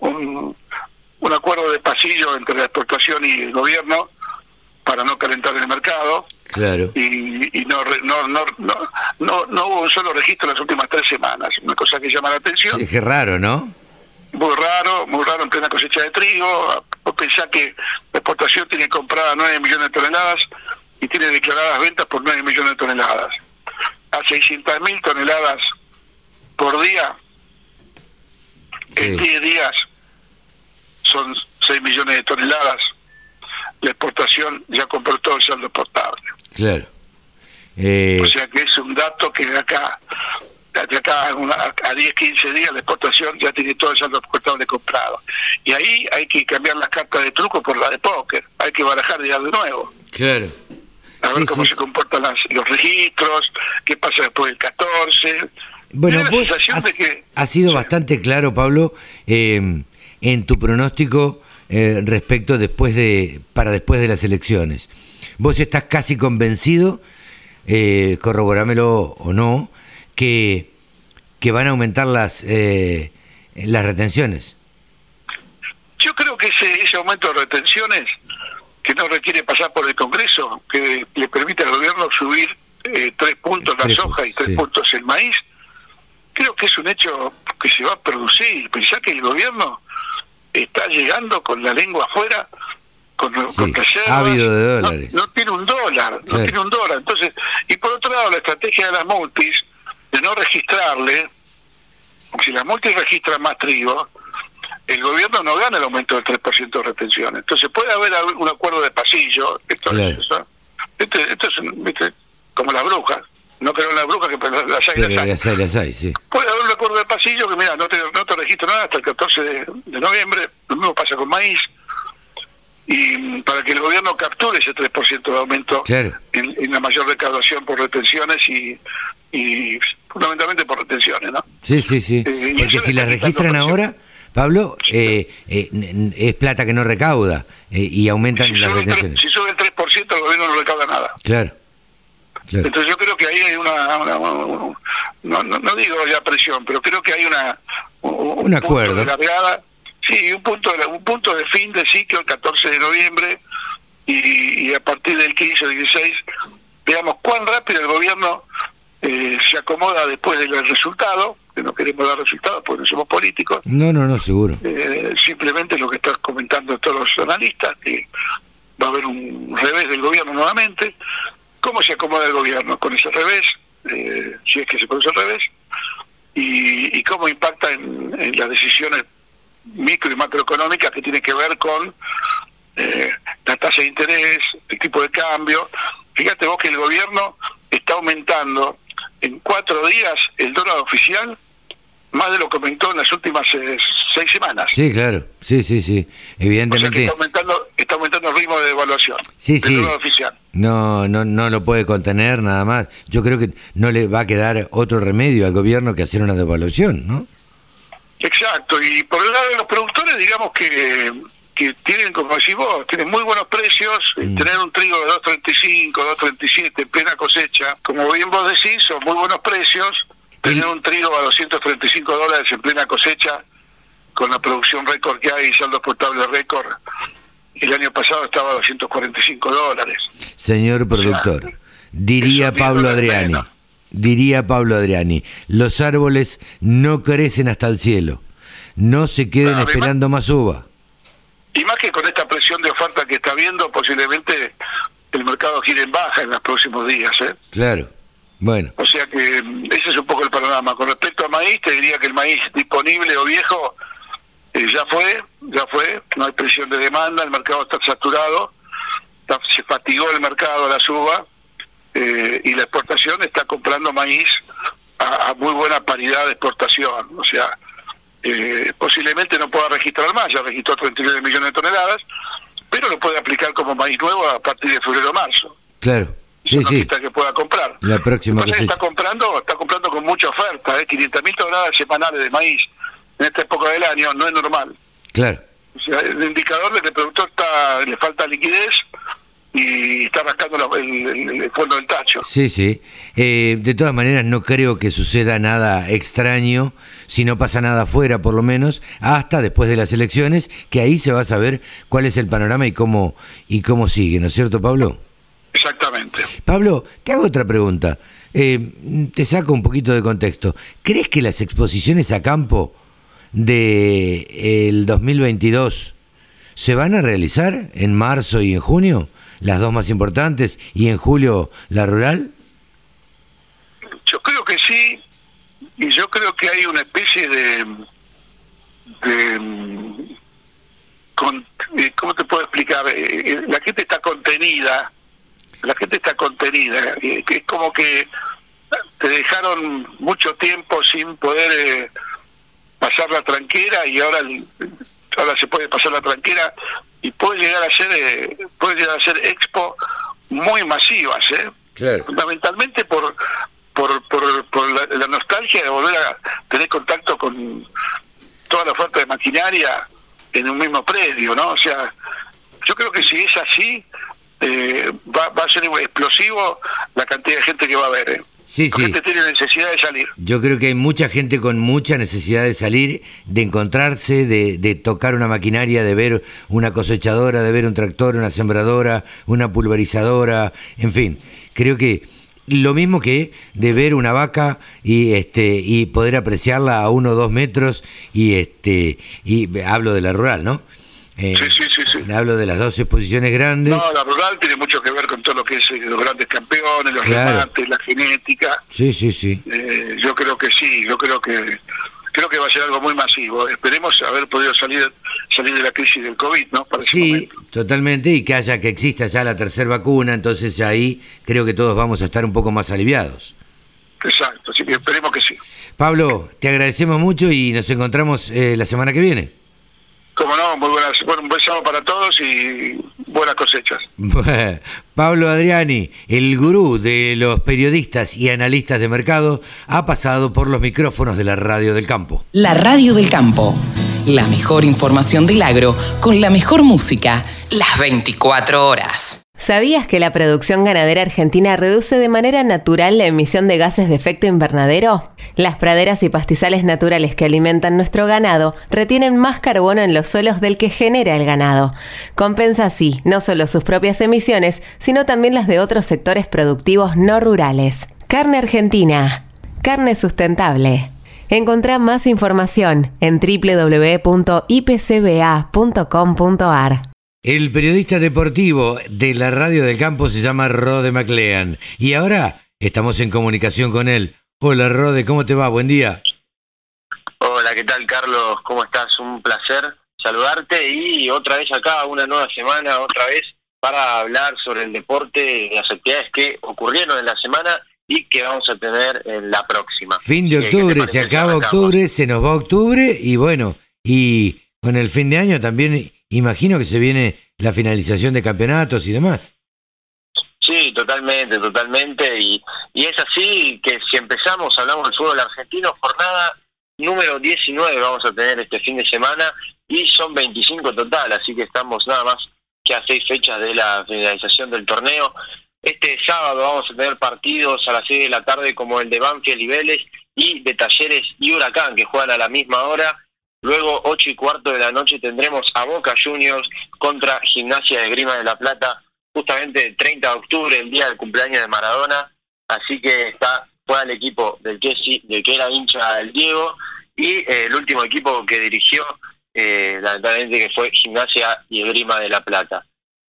un, un acuerdo de pasillo entre la exportación y el gobierno para no calentar el mercado Claro. y, y no, no, no, no, no, no hubo un solo registro en las últimas tres semanas. Una cosa que llama la atención. Es que raro, ¿no? Muy raro, muy raro en plena cosecha de trigo. Vos pensás que la exportación tiene comprada 9 millones de toneladas y tiene declaradas ventas por 9 millones de toneladas. A 600 mil toneladas por día, en Sí. 10 días son 6 millones de toneladas. La exportación ya compró todo el saldo exportable. Claro. Eh, O sea que es un dato que acá, de acá a, una- a 10, 15 días la exportación ya tiene todo el saldo exportable comprado. Y ahí hay que cambiar las cartas de truco por la de póker. Hay que barajar ya de nuevo. claro. A ver Sí, cómo sí. se comportan las- los registros, qué pasa después del 14. Bueno, vos has, que- has sido Sí. bastante claro, Pablo, eh, en tu pronóstico eh, respecto después de para después de las elecciones. Vos estás casi convencido, eh, corroborámelo o no, que, que van a aumentar las eh, las retenciones. Yo creo que ese, ese aumento de retenciones, que no requiere pasar por el Congreso, que le permite al gobierno subir eh, tres puntos la soja y tres sí. puntos el maíz, creo que es un hecho que se va a producir. Pensá que el gobierno está llegando con la lengua afuera, con, Sí, con ávido de dólares. No, tiene un dólar, no tiene un dólar. Entonces, y por otro lado, la estrategia de las multis, de no registrarle, si las multis registran más trigo, el gobierno no gana el aumento del 3% de retención. Entonces puede haber un acuerdo de pasillo. Esto, Claro. es, eso. Este- esto es ¿viste? como las brujas. No creo en las brujas, que pero las hay, Pero las hay. las hay, las hay, sí. Puede haber un acuerdo de pasillo que, mira, no te, no te registro nada hasta el 14 de, de noviembre. Lo mismo pasa con maíz. Y para que el gobierno capture ese 3% de aumento Claro. en, en la mayor recaudación por retenciones y, y fundamentalmente por retenciones, ¿no? Sí, sí, sí. Eh, Porque si las registran ahora, Pablo, eh, eh, es plata que no recauda eh, y aumentan Si las el 3, retenciones. si sube el 3%, el gobierno no recauda nada. Claro. claro. Entonces yo creo que ahí hay una, una- una- no, no, no digo ya presión, pero creo que hay una un, punto acuerdo. de largada, sí, un punto de, un punto de fin de ciclo el 14 de noviembre y, a partir del 15 o 16 veamos cuán rápido el gobierno eh, se acomoda después del resultado, que no queremos dar resultados porque no somos políticos. No, no, no, seguro. Eh, simplemente lo que están comentando todos los analistas, que va a haber un revés del gobierno nuevamente. ¿Cómo se acomoda el gobierno con ese revés? Eh, si es que se produce el revés. Y, cómo impacta en, las decisiones micro y macroeconómicas que tienen que ver con eh, la tasa de interés, el tipo de cambio. Fíjate vos que el gobierno está aumentando en cuatro días el dólar oficial más de lo que aumentó en las últimas eh, seis semanas. Sí, claro, sí, sí, sí, evidentemente. está, aumentando, está aumentando el ritmo de devaluación sí, sí. oficial. No, no, no lo puede contener nada más. Yo creo que no le va a quedar otro remedio al gobierno que hacer una devaluación, ¿no? Exacto, y por el lado de los productores, digamos que que tienen, como decís vos, tienen muy buenos precios, mm. tener un trigo de 2.35, 2.37 en plena cosecha, como bien vos decís, son muy buenos precios, tener un trigo a 235 dólares en plena cosecha, con la producción récord que hay y saldo potable récord, el año pasado estaba a 245 dólares. Señor productor, diría Pablo Adriani, diría Pablo Adriani, los árboles no crecen hasta el cielo, no se queden esperando más uva. Y más que con esta presión de oferta que está habiendo, posiblemente el mercado gire en baja en los próximos días. ¿eh? Claro. Bueno. O sea que mm, ese es un poco el panorama. Con respecto a maíz, te diría que el maíz disponible o viejo eh, ya fue, ya fue, no hay presión de demanda, el mercado está saturado, se fatigó el mercado a la suba eh, y la exportación está comprando maíz a, muy buena paridad de exportación. O sea, eh, posiblemente no pueda registrar más, ya registró 39 millones de toneladas, pero lo puede aplicar como maíz nuevo a partir de febrero o marzo. Claro. Sí, sí. que pueda comprar. La próxima está comprando, está comprando con mucha oferta, ¿eh? 500 mil toneladas semanales de maíz en esta época del año no es normal. Claro. O sea, el indicador de que el productor está, le falta liquidez y está rascando el, fondo del tacho. Sí, sí. Eh, de todas maneras, no creo que suceda nada extraño, si no pasa nada afuera, por lo menos, hasta después de las elecciones, que ahí se va a saber cuál es el panorama y cómo, y cómo sigue, ¿no es cierto, Pablo? Exactamente. Pablo, te hago otra pregunta. Eh, te saco un poquito de contexto. ¿Crees que las exposiciones a campo de el 2022 se van a realizar en marzo y en junio? Las dos más importantes y en julio la rural? Yo creo que sí, y yo creo que hay una especie de, de eh, ¿cómo te puedo explicar? Eh, la gente está contenida la gente está contenida, es como que te dejaron mucho tiempo sin poder eh, pasar la tranquera y ahora ahora se puede pasar la tranquera y puede llegar a ser eh, puede llegar a ser expo muy masivas, ¿eh? fundamentalmente por por, por, la, nostalgia de volver a tener contacto con toda la oferta de maquinaria en un mismo predio, ¿no? O sea, yo creo que si es así, eh, va, a ser explosivo la cantidad de gente que va a haber. ¿eh? Sí, la gente tiene necesidad de salir. Yo creo que hay mucha gente con mucha necesidad de salir, de encontrarse, de, de, tocar una maquinaria, de ver una cosechadora, de ver un tractor, una sembradora, una pulverizadora, en fin. Creo que lo mismo que de ver una vaca y este y poder apreciarla a uno o dos metros y este y hablo de la rural, ¿no? Eh, sí, sí, sí, sí. Hablo de las dos exposiciones grandes. No, la rural tiene mucho que ver con todo lo que es eh, los grandes campeones, los remates, la genética. Sí, sí, sí. Eh, yo creo que sí, yo creo que creo que va a ser algo muy masivo. Esperemos haber podido salir salir de la crisis del COVID, ¿no? sí, totalmente, y que haya que exista ya la tercera vacuna, entonces ahí creo que todos vamos a estar un poco más aliviados. Exacto, así que esperemos que sí. Pablo, te agradecemos mucho y nos encontramos la semana que viene. Como no, muy buenas, bueno, un buen sábado para todos y buenas cosechas. Pablo Adriani, el gurú de los periodistas y analistas de mercado, ha pasado por los micrófonos de la Radio del Campo. La Radio del Campo, la mejor información del agro con la mejor música, las 24 horas. ¿Sabías que la producción ganadera argentina reduce de manera natural la emisión de gases de efecto invernadero? Las praderas y pastizales naturales que alimentan nuestro ganado retienen más carbono en los suelos del que genera el ganado. Compensa así no solo sus propias emisiones, sino también las de otros sectores productivos no rurales. Carne Argentina. Carne sustentable. Encontrá más información en www.ipcba.com.ar. El periodista deportivo de la radio del campo se llama Rode MacLean y ahora estamos en comunicación con él. Hola Rode, ¿cómo te va? Buen día. Hola, ¿qué tal Carlos? ¿Cómo estás? Un placer saludarte y otra vez acá, una nueva semana, otra vez para hablar sobre el deporte, las actividades que ocurrieron en la semana y que vamos a tener en la próxima. Fin de octubre, se acaba octubre, se nos va octubre y bueno, y con el fin de año también imagino que se viene la finalización de campeonatos y demás. Sí, totalmente, totalmente. Y, y es así que si empezamos, hablamos del fútbol argentino, jornada número 19 vamos a tener este fin de semana y son 25 total, así que estamos nada más que a seis fechas de la finalización del torneo. Este sábado vamos a tener partidos a las 6 de la tarde como el de Banfield y Vélez y de Talleres y Huracán que juegan a la misma hora. Luego, 8 y cuarto de la noche, tendremos a Boca Juniors contra Gimnasia de Grima de la Plata, justamente el 30 de octubre, el día del cumpleaños de Maradona. Así que está fuera el equipo del que, del que era hincha el Diego y eh, el último equipo que dirigió, eh, lamentablemente, que fue Gimnasia y Grima de la Plata.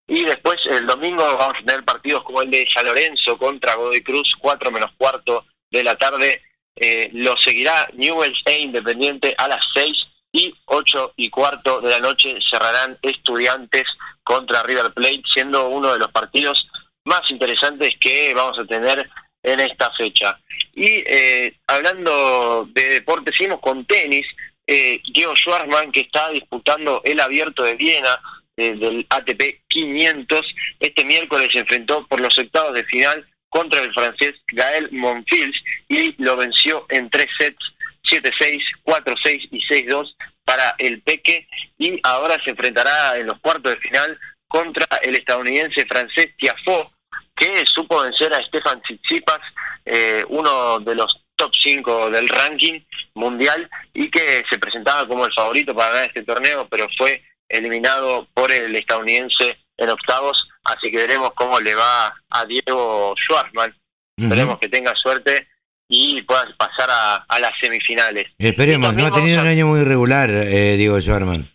Y después, el domingo, vamos a tener partidos como el de San Lorenzo contra Godoy Cruz, 4 menos cuarto de la tarde. Eh, lo seguirá Newell's e Independiente a las 6 y 8 y cuarto de la noche cerrarán Estudiantes contra River Plate, siendo uno de los partidos más interesantes que vamos a tener en esta fecha. Y eh, hablando de deporte, seguimos con tenis. Eh, Diego Schwarzman, que está disputando el abierto de Viena eh, del ATP 500, este miércoles se enfrentó por los octavos de final contra el francés Gael Monfils y lo venció en tres sets 7-6, 4-6 y 6-2 para el Peque. Y ahora se enfrentará en los cuartos de final contra el estadounidense francés Tiafoe que supo vencer a Stefan Tsitsipas, eh, uno de los top 5 del ranking mundial y que se presentaba como el favorito para ganar este torneo, pero fue eliminado por el estadounidense en octavos, así que veremos cómo le va a Diego Schwartzman. Esperemos que tenga suerte y puedas pasar a, las semifinales. Esperemos, no ha tenido un año muy regular eh, Diego Schwarman.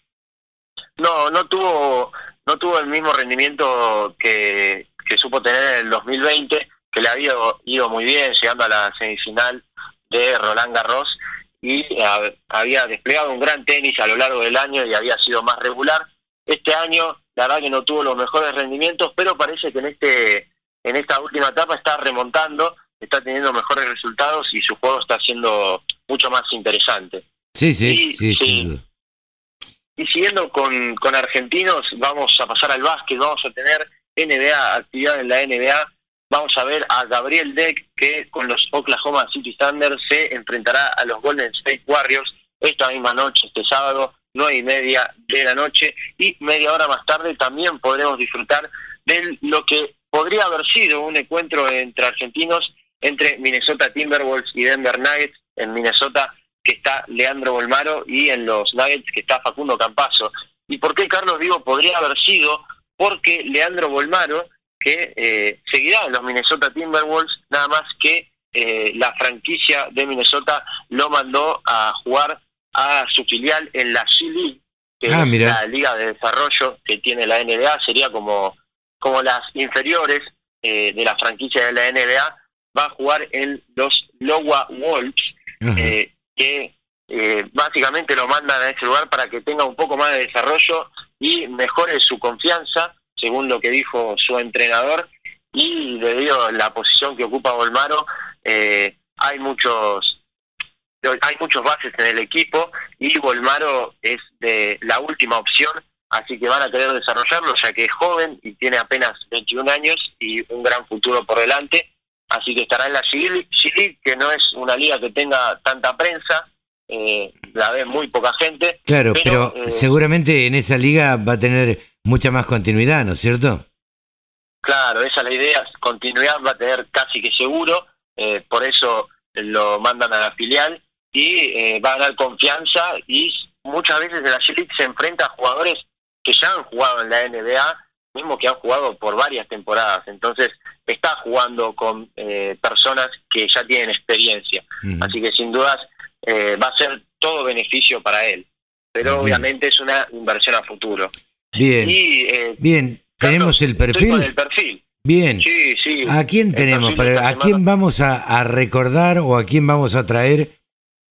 No, no tuvo, no tuvo el mismo rendimiento que, que supo tener en el 2020, que le había ido muy bien, llegando a la semifinal de Roland Garros y había desplegado un gran tenis a lo largo del año y había sido más regular. Este año, la verdad que no tuvo los mejores rendimientos, pero parece que en este en esta última etapa está remontando está teniendo mejores resultados y su juego está siendo mucho más interesante. Sí, sí, sí, sí. Y siguiendo con, con argentinos, vamos a pasar al básquet, vamos a tener NBA, actividad en la NBA. Vamos a ver a Gabriel Deck que con los Oklahoma City Thunder se enfrentará a los Golden State Warriors esta misma noche, este sábado, nueve y media de la noche. Y media hora más tarde también podremos disfrutar de lo que podría haber sido un encuentro entre argentinos entre Minnesota Timberwolves y Denver Nuggets. En Minnesota que está Leandro Bolmaro y en los Nuggets que está Facundo Campazo. ¿Y por qué Carlos digo podría haber sido? Porque Leandro Bolmaro, que eh, seguirá en los Minnesota Timberwolves, nada más que eh, la franquicia de Minnesota lo mandó a jugar a su filial en la G-League, que ah, es la liga de desarrollo que tiene la NBA, sería como, como las inferiores eh, de la franquicia de la NBA, va a jugar en los Lowa Wolves, eh, que eh, básicamente lo mandan a ese lugar para que tenga un poco más de desarrollo y mejore su confianza, según lo que dijo su entrenador, y debido a la posición que ocupa Volmaro, eh, hay muchos hay muchos bases en el equipo y Volmaro es de la última opción, así que van a querer desarrollarlo ya que es joven y tiene apenas 21 años y un gran futuro por delante así que estará en la G que no es una liga que tenga tanta prensa, eh, la ve muy poca gente. Claro, pero, eh, seguramente en esa liga va a tener mucha más continuidad, ¿no es cierto? Claro, esa es la idea, continuidad va a tener casi que seguro, eh, por eso lo mandan a la filial y eh, va a ganar confianza y muchas veces en la G se enfrenta a jugadores que ya han jugado en la NBA, mismo que han jugado por varias temporadas, entonces está jugando con eh, personas que ya tienen experiencia, así que sin dudas va a ser todo beneficio para él, pero obviamente es una inversión a futuro. Bien, bien, tenemos el perfil. el perfil. Bien. ¿A quién tenemos? ¿A quién vamos a, recordar o a quién vamos a traer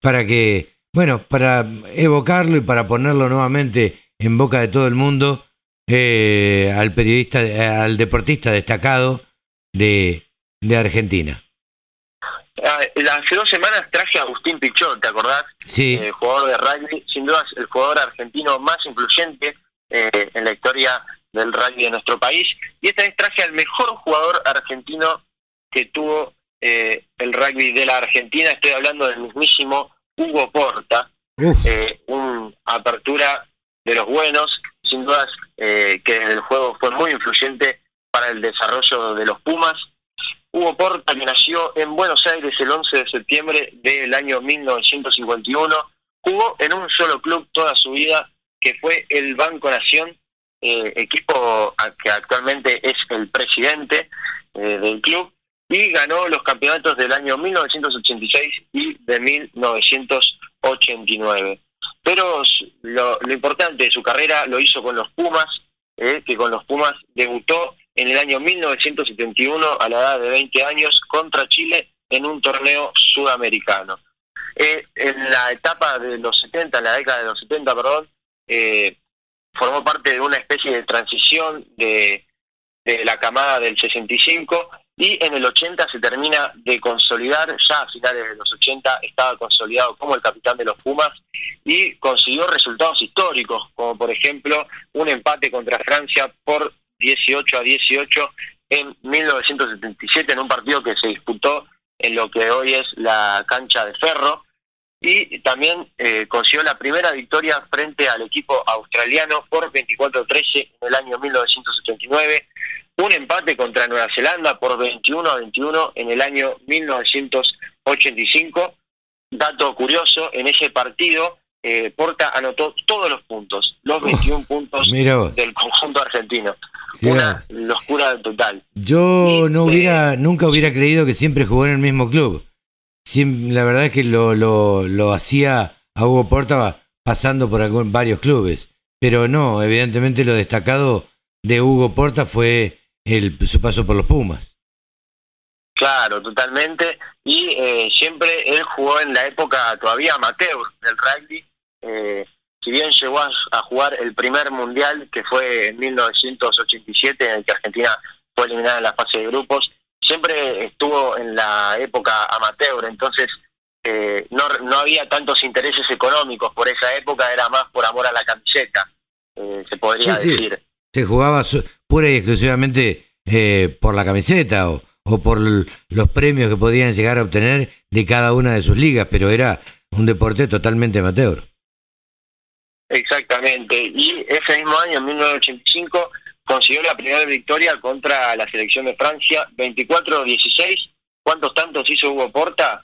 para que, bueno, para evocarlo y para ponerlo nuevamente en boca de todo el mundo eh, al periodista, al deportista destacado de, de Argentina? Ah, hace dos semanas traje a Agustín Pichot, ¿te acordás? Sí. Eh, jugador de rugby, sin duda el jugador argentino más influyente eh, en la historia del rugby de nuestro país. Y esta vez traje al mejor jugador argentino que tuvo eh, el rugby de la Argentina. Estoy hablando del mismísimo Hugo Porta, eh, una apertura de los buenos, sin dudas eh, que el juego fue muy influyente para el desarrollo de los Pumas. Hugo Porta, que nació en Buenos Aires el 11 de septiembre del año 1951, jugó en un solo club toda su vida, que fue el Banco Nación, eh, equipo que actualmente es el presidente eh, del club, y ganó los campeonatos del año 1986 y de 1989. Pero lo, importante de su carrera lo hizo con los Pumas, eh, que con los Pumas debutó en el año 1971 a la edad de 20 años contra Chile en un torneo sudamericano. en la etapa de los 70, en la década de los 70, perdón, eh, formó parte de una especie de transición de, de la camada del 65 y en el 80 se termina de consolidar, ya a finales de los 80 estaba consolidado como el capitán de los Pumas y consiguió resultados históricos, como por ejemplo un empate contra Francia por 18 a 18 en 1977 en un partido que se disputó en lo que hoy es la cancha de Ferro, y también eh, consiguió la primera victoria frente al equipo australiano por 24-13 en el año 1979, un empate contra Nueva Zelanda por 21 21 en el año 1985. Dato curioso, en ese partido eh, Porta anotó todos los puntos, los 21 puntos del conjunto argentino. Una locura total. Yo no hubiera, nunca hubiera creído que siempre jugó en el mismo club la verdad es que lo, lo, hacía a Hugo Porta pasando por algún, varios clubes. Pero no, evidentemente lo destacado de Hugo Porta fue el, su paso por los Pumas. Claro, totalmente. Y eh, siempre él jugó en la época todavía amateur del rugby. Eh, si bien llegó a, a, jugar el primer mundial, que fue en 1987, en el que Argentina fue eliminada en la fase de grupos, siempre estuvo en la época amateur, entonces eh, no, no había tantos intereses económicos por esa época, era más por amor a la camiseta, eh, se podría decir. Se jugaba pura y exclusivamente eh, por la camiseta o, o por los premios que podían llegar a obtener de cada una de sus ligas, pero era un deporte totalmente amateur. Exactamente, y ese mismo año, en 1985, consiguió la primera victoria contra la selección de Francia, 24-16. ¿Cuántos tantos hizo Hugo Porta?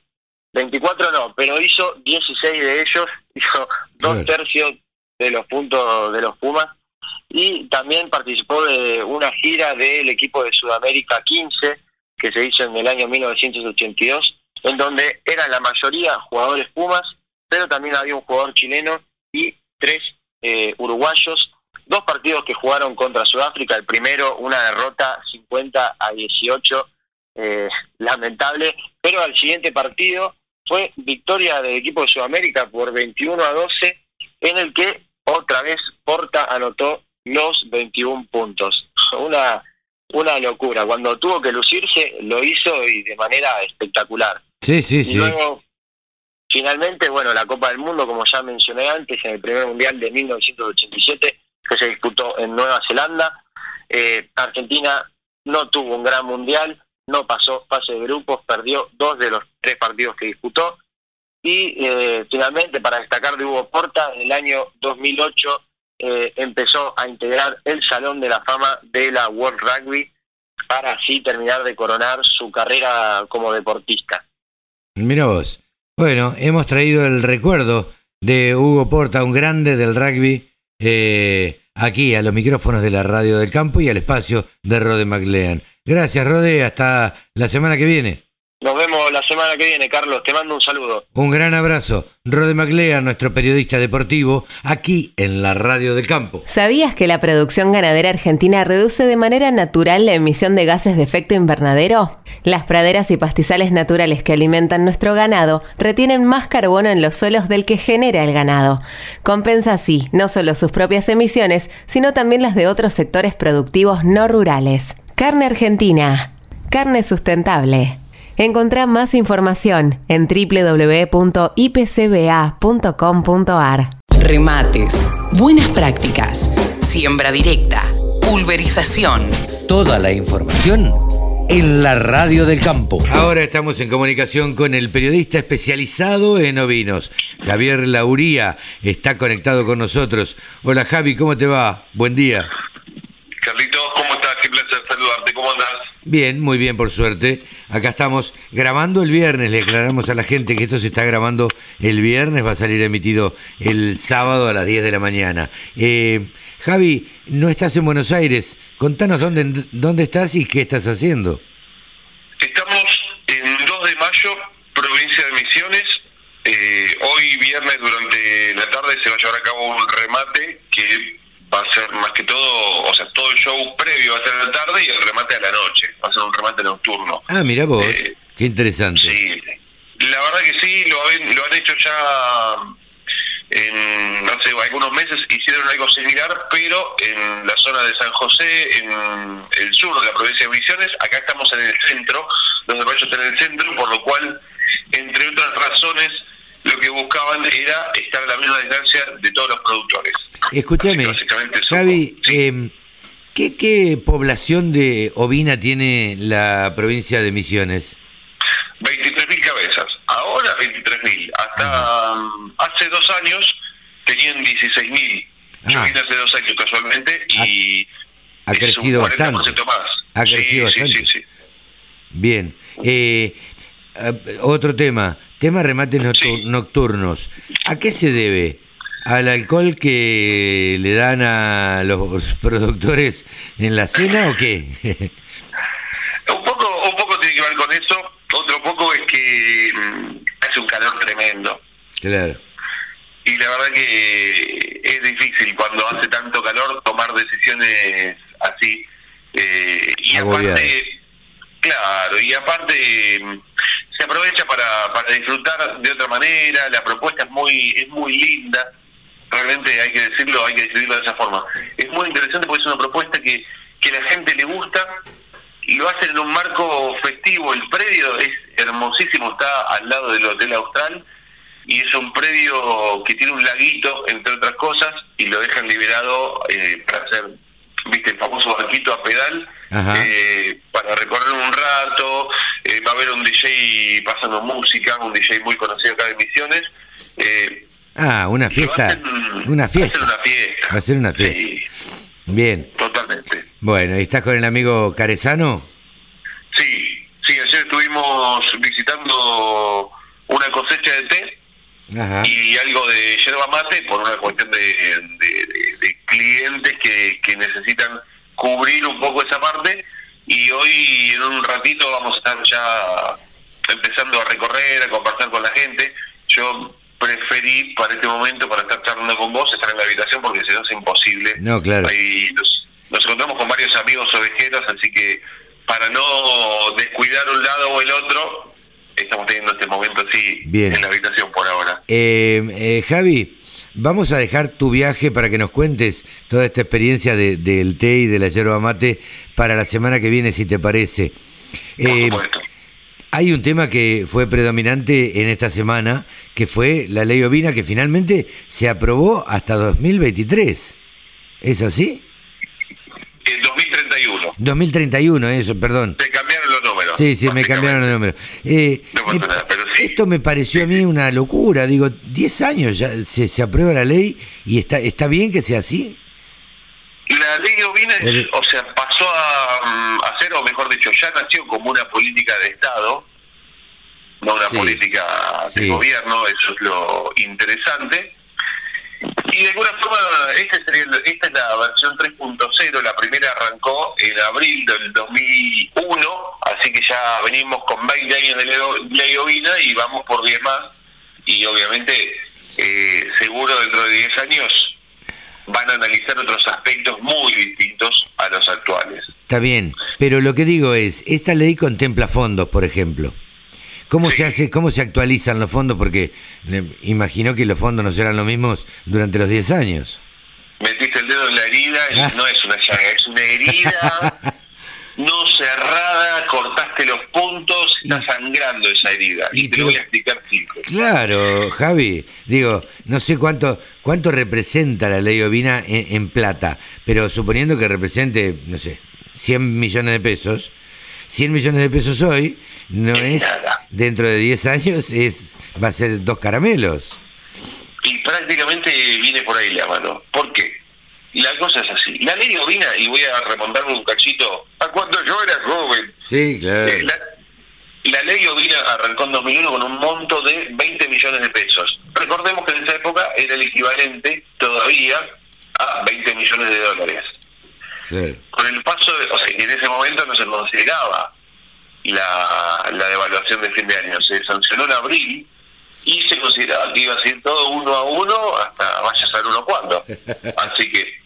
24 no, pero hizo 16 de ellos, hizo dos tercios de los puntos de los Pumas y también participó de una gira del equipo de Sudamérica 15 que se hizo en el año 1982, en donde eran la mayoría jugadores Pumas, pero también había un jugador chileno y tres eh, uruguayos dos partidos que jugaron contra Sudáfrica, el primero una derrota 50 a 18, eh, lamentable, pero al siguiente partido fue victoria del equipo de Sudamérica por 21 a 12, en el que otra vez Porta anotó los 21 puntos. Una, una locura. Cuando tuvo que lucirse, lo hizo y de manera espectacular. Sí, sí, sí. luego, finalmente, bueno, la Copa del Mundo, como ya mencioné antes, en el primer Mundial de 1987, que se disputó en Nueva Zelanda. Eh, Argentina no tuvo un gran mundial, no pasó fase de grupos, perdió dos de los tres partidos que disputó. Y eh, finalmente, para destacar de Hugo Porta, en el año 2008 eh, empezó a integrar el Salón de la Fama de la World Rugby para así terminar de coronar su carrera como deportista. Mira vos. Bueno, hemos traído el recuerdo de Hugo Porta, un grande del rugby, eh, aquí a los micrófonos de la radio del campo y al espacio de Rode McLean. Gracias, Rode. Hasta la semana que viene. Nos vemos la semana que viene, Carlos. Te mando un saludo. Un gran abrazo. Rode Maclea, nuestro periodista deportivo, aquí en la Radio del Campo. ¿Sabías que la producción ganadera argentina reduce de manera natural la emisión de gases de efecto invernadero? Las praderas y pastizales naturales que alimentan nuestro ganado retienen más carbono en los suelos del que genera el ganado. Compensa así no solo sus propias emisiones, sino también las de otros sectores productivos no rurales. Carne argentina. Carne sustentable. Encontrá más información en www.ipcba.com.ar. Remates, buenas prácticas, siembra directa, pulverización. Toda la información en la radio del campo. Ahora estamos en comunicación con el periodista especializado en ovinos. Javier Lauría está conectado con nosotros. Hola Javi, ¿cómo te va? Buen día. Carlitos, ¿cómo estás? Qué placer saludarte. ¿Cómo andas? Bien, muy bien, por suerte. Acá estamos grabando el viernes. Le aclaramos a la gente que esto se está grabando el viernes, va a salir emitido el sábado a las 10 de la mañana. Eh, Javi, no estás en Buenos Aires. Contanos dónde, dónde estás y qué estás haciendo. Estamos en 2 de mayo, provincia de Misiones. Eh, hoy viernes durante la tarde se va a llevar a cabo un remate que va a ser más que todo, o sea, todo el show previo va a ser a la tarde y el remate a la noche, va a ser un remate nocturno. Ah, mira vos, eh, qué interesante. Sí, la verdad que sí, lo, han, lo han hecho ya en, no sé, algunos meses hicieron algo similar, pero en la zona de San José, en el sur de la provincia de Misiones, acá estamos en el centro, donde Mayo está en el centro, por lo cual, entre otras razones, lo que buscaban era estar a la misma distancia de todos los productores. Escúchame, Javi, em, ¿qué, población de ovina tiene la provincia de Misiones? 23.000 cabezas, ahora 23.000, hasta hace dos años tenían 16.000. Yo ah. vine hace dos años casualmente y ha, crecido bastante. Más. Ha crecido bastante. Sí, Bien. Eh, eh, otro tema, tema remates nocturnos. ¿A qué se debe? Al alcohol que le dan a los productores en la cena o qué? un poco, un poco tiene que ver con eso. Otro poco es que mm, hace un calor tremendo. Claro. Y la verdad que es difícil cuando hace tanto calor tomar decisiones así. Eh, y aparte, claro, y aparte mm, se aprovecha para, para disfrutar de otra manera. La propuesta es muy, es muy linda realmente hay que decirlo, hay que decidirlo de esa forma. Es muy interesante porque es una propuesta que, que la gente le gusta y lo hacen en un marco festivo. El predio es hermosísimo, está al lado del Hotel Austral y es un predio que tiene un laguito, entre otras cosas, y lo dejan liberado eh, para hacer, viste, el famoso barquito a pedal. Eh, para recorrer un rato, eh, va a haber un DJ pasando música, un DJ muy conocido acá de Misiones, eh, Ah, una fiesta. una fiesta. Va a ser una fiesta. Va a ser una fiesta. Bien. Totalmente. Bueno, ¿y estás con el amigo Carezano? Sí, sí, ayer estuvimos visitando una cosecha de té y algo de yerba mate por una cuestión de, clientes que, que necesitan cubrir un poco esa parte y hoy en un ratito vamos a estar ya empezando a recorrer, a conversar con la gente. Yo preferí para este momento, para estar charlando con vos, estar en la habitación porque si no es imposible. No, claro. Ahí nos, encontramos con varios amigos ovejeros, así que para no descuidar un lado o el otro, estamos teniendo este momento así en la habitación por ahora. Eh, eh, Javi, vamos a dejar tu viaje para que nos cuentes toda esta experiencia de, del té y de la yerba mate para la semana que viene, si te parece. Por eh. Hay un tema que fue predominante en esta semana, que fue la ley ovina, que finalmente se aprobó hasta 2023. ¿Es así? En 2031. 2031, eso, perdón. Se cambiaron los números. Sí, sí, me cambiaron los números. Eh, esto me pareció a mí una locura. Digo, 10 años ya se, se aprueba la ley y está, está bien que sea así. La ley ovina, o sea, pasó a, mm, a ser, o mejor ya nació como una política de Estado, no una política de gobierno, eso es lo interesante. Y de alguna forma, este esta es la versión 3.0, la primera arrancó en abril del 2001, así que ya venimos con 20 años de ley ovina y vamos por 10 más. Y obviamente, eh, seguro dentro de 10 años van a analizar otros aspectos muy distintos a los actuales. Está bien, pero lo que digo es, esta ley contempla fondos, por ejemplo. ¿Cómo se hace, cómo se actualizan los fondos? Porque imagino que los fondos no serán los mismos durante los 10 años. Metiste el dedo en la herida ah. no es una llaga, es una herida no cerrada, cortaste los puntos, está sangrando esa herida. Y, te lo voy a explicar cinco. Claro, Javi, digo, no sé cuánto cuánto representa la ley Ovina en, plata, pero suponiendo que represente, no sé, 100 millones de pesos, 100 millones de pesos hoy, no es, dentro de 10 años, es va a ser dos caramelos. Y prácticamente viene por ahí la mano. ¿Por qué? la cosa es así. La ley ovina, y voy a remontarme un cachito a cuando yo era joven. Sí, claro. Eh, la, ley ovina arrancó en 2001 con un monto de 20 millones de pesos. Recordemos que en esa época era el equivalente todavía a 20 millones de dólares. Con el paso, de, o sea, en ese momento no se consideraba la, la devaluación de fin de año. Se sancionó en abril y se consideraba que iba a ser todo uno a uno hasta vaya a ser uno cuando. Así que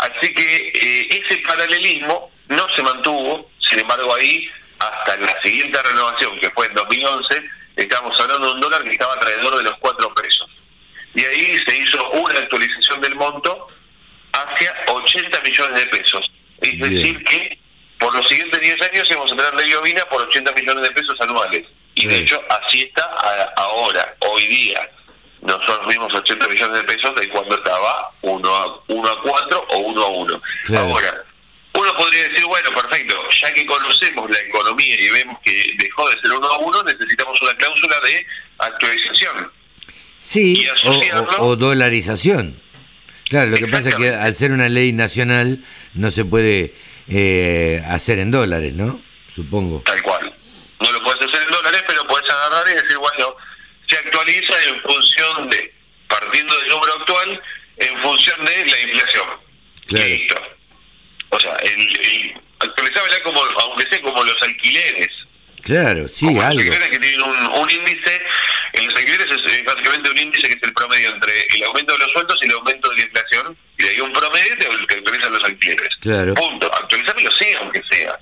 Así que eh, ese paralelismo no se mantuvo, sin embargo ahí, hasta la siguiente renovación, que fue en 2011, estamos hablando de un dólar que estaba alrededor de los 4 pesos. Y ahí se hizo una actualización del monto hacia 80 millones de pesos. Es decir, que por los siguientes 10 años vamos a tener ley ovina por 80 millones de pesos anuales. Y de hecho, así está ahora, hoy día nosotros vimos 80 millones de pesos de cuando estaba 1 a, uno a 4 o 1 a 1. Ahora, uno podría decir, bueno, perfecto, ya que conocemos la economía y vemos que dejó de ser 1 a 1, necesitamos una cláusula de actualización. Sí, o, dolarización. Claro, lo que pasa es que al ser una ley nacional no se puede eh, hacer en dólares, ¿no? Supongo. Tal cual. No lo puedes hacer en dólares, pero puedes agarrar y decir, bueno, se actualiza en función de, partiendo del número actual, en función de la inflación. Listo. O sea, el, el como, aunque sea como los alquileres. Claro, sí, como algo. Los alquileres que tienen un, índice, en los alquileres es, básicamente un índice que es el promedio entre el aumento de los sueldos y el aumento de la inflación, y hay un promedio que actualizan los alquileres. Claro. Punto. Actualizarlo sí, aunque sea.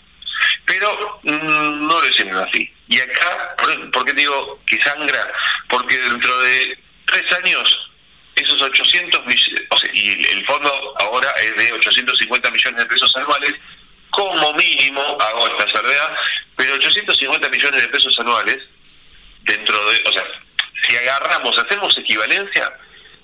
Pero mm, no lo hicieron así. Y acá, ¿por qué digo que sangra? Porque dentro de tres años, esos 800 millones, o sea, y el fondo ahora es de 850 millones de pesos anuales, como mínimo, hago esta salvedad, pero 850 millones de pesos anuales, dentro de, o sea, si agarramos, hacemos equivalencia,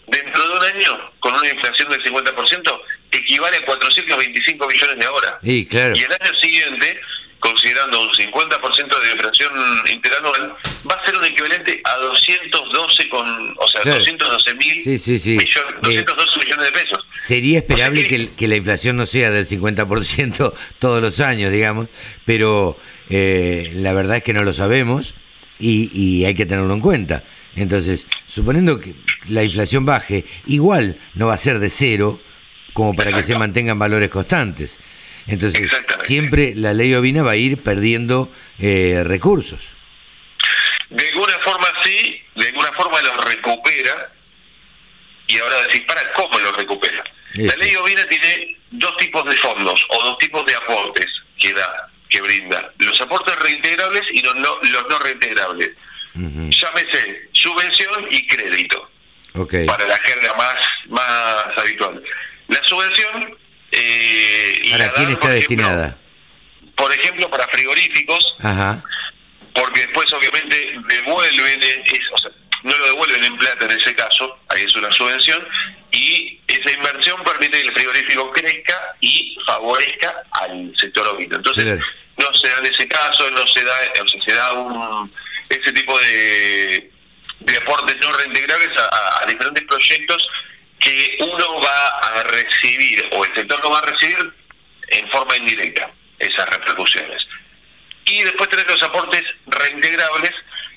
dentro de un año, con una inflación del 50%, equivale a 425 millones de ahora. Y, claro. y el año siguiente considerando un 50% de inflación interanual, va a ser un equivalente a 212 con, o sea, 212 mil millones, 212 millones de pesos. Sería esperable que, la inflación no sea del 50% todos los años, digamos, pero eh, la verdad es que no lo sabemos y, y hay que tenerlo en cuenta. Entonces, suponiendo que la inflación baje, igual no va a ser de cero como para que se mantengan valores constantes. Entonces, siempre la ley ovina va a ir perdiendo eh, recursos. De alguna forma sí, de alguna forma los recupera. Y ahora decís, ¿para cómo los recupera? La ley ovina tiene dos tipos de fondos o dos tipos de aportes que da, que brinda. Los aportes reintegrables y los no, los no reintegrables. Llámese subvención y crédito. Para la jerga más, más habitual. La subvención eh, ¿Para quién está destinada? Por ejemplo, para frigoríficos, porque después obviamente devuelven, o sea, no lo devuelven en plata en ese caso, ahí es una subvención, y esa inversión permite que el frigorífico crezca y favorezca al sector ovino. Entonces, no se da en ese caso, no se da, o sea, se da un, ese tipo de, de aportes no reintegrables a diferentes proyectos que uno va a recibir, o el sector lo va a recibir en forma indirecta, esas repercusiones. Y después tenés los aportes reintegrables,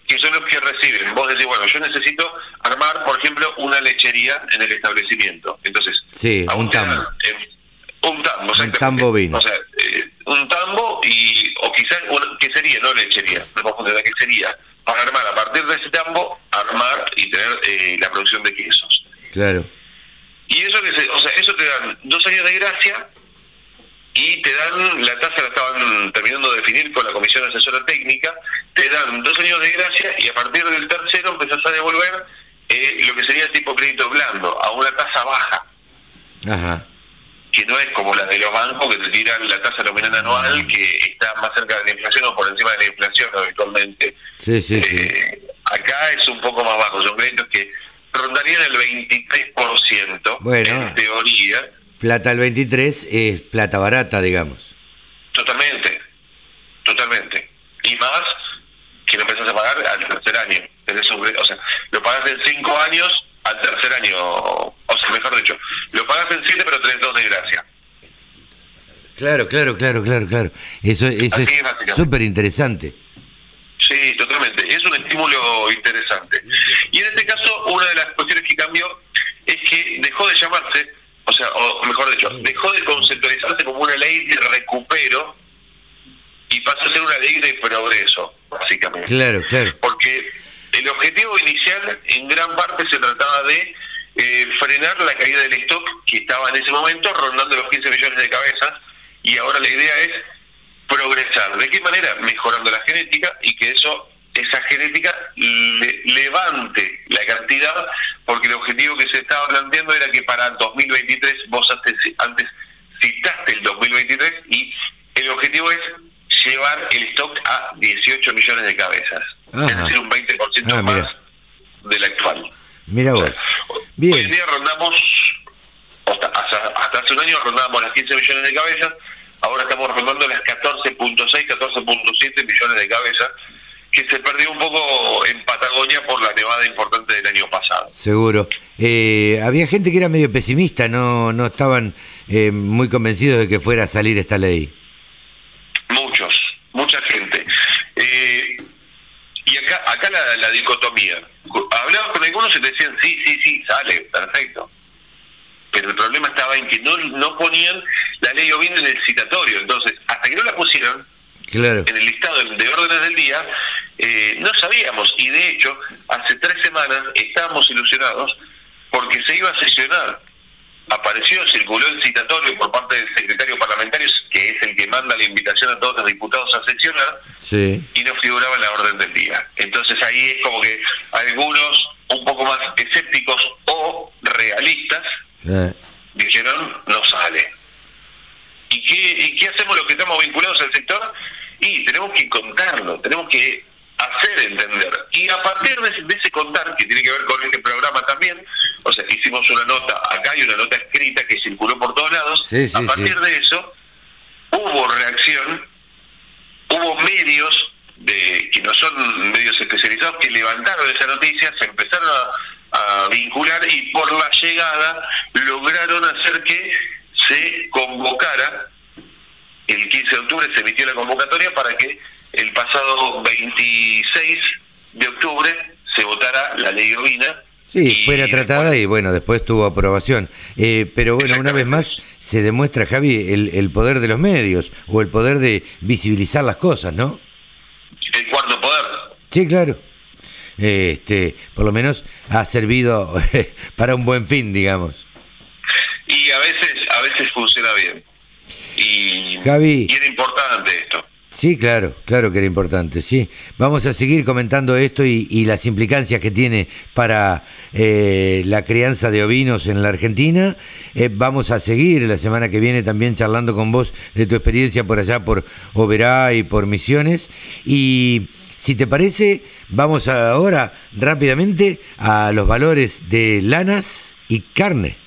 que son los que reciben. Vos decís, bueno, yo necesito armar, por ejemplo, una lechería en el establecimiento. Entonces, sí, un tambo. un tambo, Un tambo vino. O sea, eh, un tambo y, o quizás, ¿qué sería? No lechería, no ¿qué sería? Para armar, a partir de ese tambo, armar y tener eh, la producción de quesos. Claro. Y eso, que o sea, eso te dan dos años de gracia y te dan, la tasa la estaban terminando de definir con la Comisión Asesora Técnica, te dan dos años de gracia y a partir del tercero empezás a devolver eh, lo que sería tipo crédito blando, a una tasa baja. Ajá. Que no es como la de los bancos que te tiran la tasa nominal anual que está más cerca de la inflación o por encima de la inflación habitualmente. Sí, sí, sí. Eh, acá es un poco más bajo, son créditos que rondarían el 23% bueno, en teoría Plata al 23 es plata barata, digamos. Totalmente, totalmente. Y más que lo empezás a pagar al tercer año. o sea, lo pagas en cinco años al tercer año, o sea, mejor dicho, lo pagas en siete pero tenés dos de gracia. Claro, claro, claro, claro, claro. Eso, eso es súper interesante. Sí, totalmente. Es un estímulo interesante. Y en este caso, una de las cuestiones que cambió es que dejó de llamarse o sea, o mejor dicho, dejó de conceptualizarse como una ley de recupero y pasó a ser una ley de progreso, básicamente. Claro, claro. Porque el objetivo inicial en gran parte se trataba de eh, frenar la caída del stock que estaba en ese momento rondando los 15 millones de cabezas y ahora la idea es progresar. ¿De qué manera? Mejorando la genética y que eso esa genética levante la cantidad, porque el objetivo que se estaba planteando era que para 2023, vos antes, antes citaste el 2023, y el objetivo es llevar el stock a 18 millones de cabezas, es decir, un 20% ah, más del actual. Mira vos. Bien. Hoy en día rondamos, hasta, hasta hace un año rondábamos las 15 millones de cabezas, ahora estamos rondando las 14.6, 14.7 millones de cabezas, que se perdió un poco en Patagonia por la nevada importante del año pasado. Seguro. Eh, había gente que era medio pesimista, no, no estaban eh, muy convencidos de que fuera a salir esta ley. Muchos, mucha gente. Eh, y acá, acá la, dicotomía. Hablaba con algunos y decían, sí, sí, sí, sale, perfecto. Pero el problema estaba en que no, no ponían la ley o bien en el citatorio. Entonces, hasta que no la pusieron, claro. en el listado de órdenes del día, eh, no sabíamos y de hecho hace tres semanas estábamos ilusionados porque se iba a sesionar. Apareció, circuló el citatorio por parte del secretario parlamentario, que es el que manda la invitación a todos los diputados a sesionar, y no figuraba en la orden del día. Entonces ahí es como que algunos un poco más escépticos o realistas eh. dijeron no sale. ¿Y qué, ¿Y qué hacemos los que estamos vinculados al sector? Y tenemos que contarlo, tenemos que hacer entender. Y a partir de, ese contar, que tiene que ver con este programa también, o sea, hicimos una nota acá y una nota escrita que circuló por todos lados, a partir de eso hubo reacción, hubo medios de que no son medios especializados que levantaron esa noticia, se empezaron a, a vincular y por la llegada lograron hacer que se convocara el 15 de octubre se emitió la convocatoria para que el pasado 26 de octubre se votara la ley ovina. Sí, fuera tratada y bueno, después tuvo aprobación. Eh, pero bueno, una vez más se demuestra, Javi, el, el poder de los medios o el poder de visibilizar las cosas, ¿no? El cuarto poder. Sí, claro. Este, por lo menos ha servido para un buen fin, digamos. Y a veces, a veces funciona bien. Y, Javi, y era importante esto. Sí, claro, claro que era importante, sí. Vamos a seguir comentando esto y, las implicancias que tiene para eh, la crianza de ovinos en la Argentina. Eh, vamos a seguir la semana que viene también charlando con vos de tu experiencia por allá, por Oberá y por Misiones. Y si te parece, vamos ahora rápidamente a los valores de lanas y carne.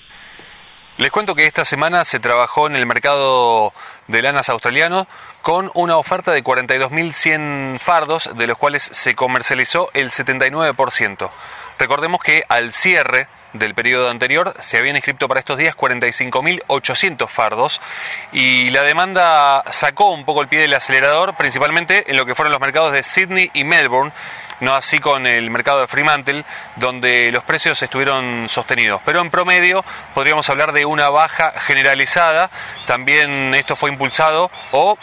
Les cuento que esta semana se trabajó en el mercado de lanas australiano con una oferta de 42.100 fardos, de los cuales se comercializó el 79%. Recordemos que al cierre del periodo anterior, se habían inscrito para estos días 45.800 fardos y la demanda sacó un poco el pie del acelerador, principalmente en lo que fueron los mercados de Sydney y Melbourne, no así con el mercado de Fremantle, donde los precios estuvieron sostenidos. Pero en promedio podríamos hablar de una baja generalizada, también esto fue impulsado o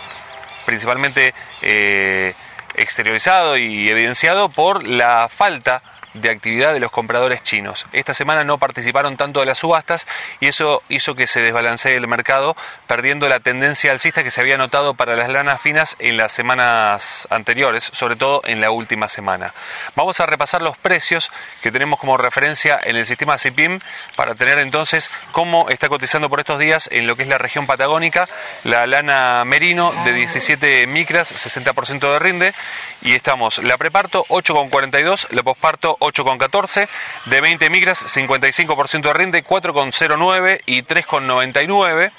principalmente eh, exteriorizado y evidenciado por la falta de actividad de los compradores chinos. Esta semana no participaron tanto de las subastas y eso hizo que se desbalancee el mercado, perdiendo la tendencia alcista que se había notado para las lanas finas en las semanas anteriores, sobre todo en la última semana. Vamos a repasar los precios que tenemos como referencia en el sistema CIPIM para tener entonces cómo está cotizando por estos días en lo que es la región patagónica la lana merino de 17 micras, 60% de rinde y estamos la preparto 8,42, la posparto 8,14, de 20 micras 55% de rinde, 4,09 y 3,99.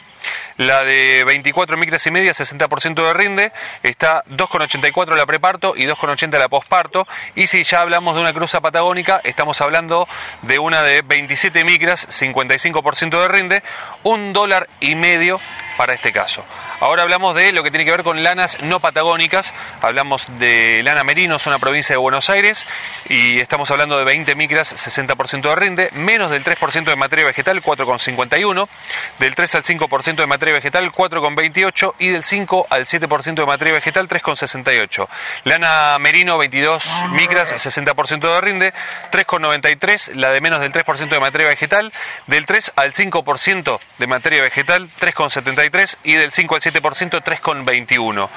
La de 24 micras y media, 60% de rinde, está 2,84 la preparto y 2,80 la posparto. Y si ya hablamos de una cruza patagónica, estamos hablando de una de 27 micras, 55% de rinde, un dólar y medio para este caso. Ahora hablamos de lo que tiene que ver con lanas no patagónicas, hablamos de lana merino, zona provincia de Buenos Aires, y estamos hablando de 20 micras, 60% de rinde, menos del 3% de materia vegetal, 4,51, del 3 al 5% de materia vegetal 4,28 y del 5 al 7% de materia vegetal 3,68. Lana merino 22 micras 60% de rinde 3,93, la de menos del 3% de materia vegetal, del 3 al 5% de materia vegetal 3,73 y del 5 al 7% 3,21.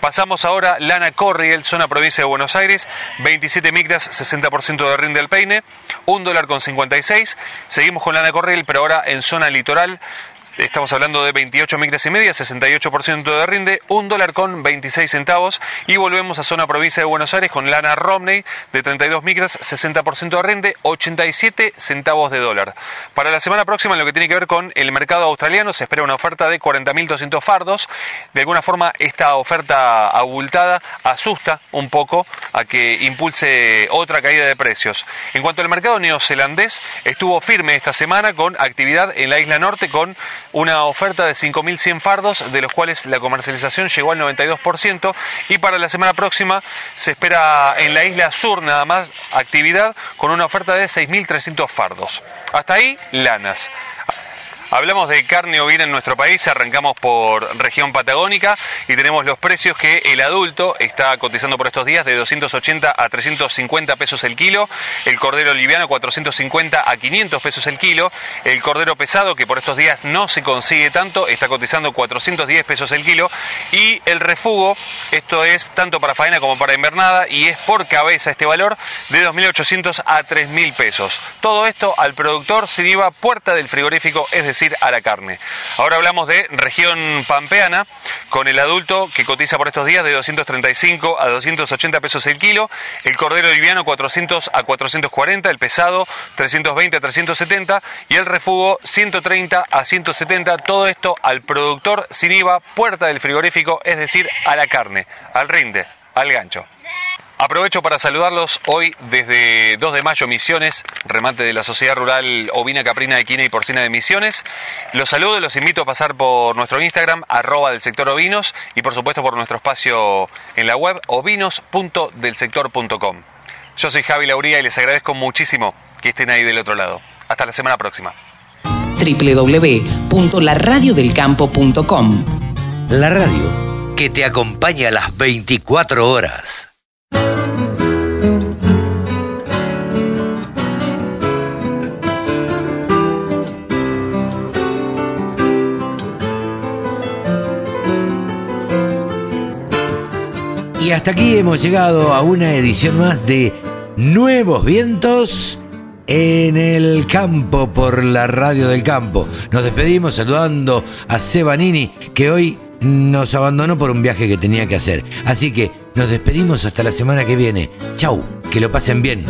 Pasamos ahora lana Corriel, zona provincia de Buenos Aires, 27 micras, 60% de rinde al peine, 1 dólar con 56. Seguimos con lana Corriel, pero ahora en zona litoral, Estamos hablando de 28 micras y media, 68% de rinde, un dólar con 26 centavos. Y volvemos a zona provincia de Buenos Aires con lana Romney de 32 micras, 60% de rinde, 87 centavos de dólar. Para la semana próxima, en lo que tiene que ver con el mercado australiano, se espera una oferta de 40.200 fardos. De alguna forma, esta oferta abultada asusta un poco a que impulse otra caída de precios. En cuanto al mercado neozelandés, estuvo firme esta semana con actividad en la isla norte con una oferta de 5.100 fardos, de los cuales la comercialización llegó al 92%, y para la semana próxima se espera en la isla sur nada más actividad con una oferta de 6.300 fardos. Hasta ahí, lanas. Hablamos de carne ovina en nuestro país, arrancamos por región patagónica y tenemos los precios que el adulto está cotizando por estos días de 280 a 350 pesos el kilo, el cordero liviano 450 a 500 pesos el kilo, el cordero pesado que por estos días no se consigue tanto, está cotizando 410 pesos el kilo y el refugo, esto es tanto para faena como para invernada y es por cabeza este valor de 2.800 a 3.000 pesos. Todo esto al productor sin IVA puerta del frigorífico, es decir, a la carne. Ahora hablamos de región pampeana, con el adulto que cotiza por estos días de 235 a 280 pesos el kilo, el cordero liviano 400 a 440, el pesado 320 a 370 y el refugo 130 a 170, todo esto al productor sin IVA, puerta del frigorífico, es decir, a la carne, al rinde, al gancho. Aprovecho para saludarlos hoy desde 2 de mayo Misiones, remate de la Sociedad Rural Ovina Caprina Equina y Porcina de Misiones. Los saludo y los invito a pasar por nuestro Instagram, arroba del sector ovinos, y por supuesto por nuestro espacio en la web ovinos.delsector.com. Yo soy Javi Lauría y les agradezco muchísimo que estén ahí del otro lado. Hasta la semana próxima. www.laradiodelcampo.com La radio que te acompaña a las 24 horas. Y hasta aquí hemos llegado a una edición más de Nuevos Vientos en el campo por la radio del campo. Nos despedimos saludando a Sebanini que hoy nos abandonó por un viaje que tenía que hacer. Así que nos despedimos hasta la semana que viene. Chau, que lo pasen bien.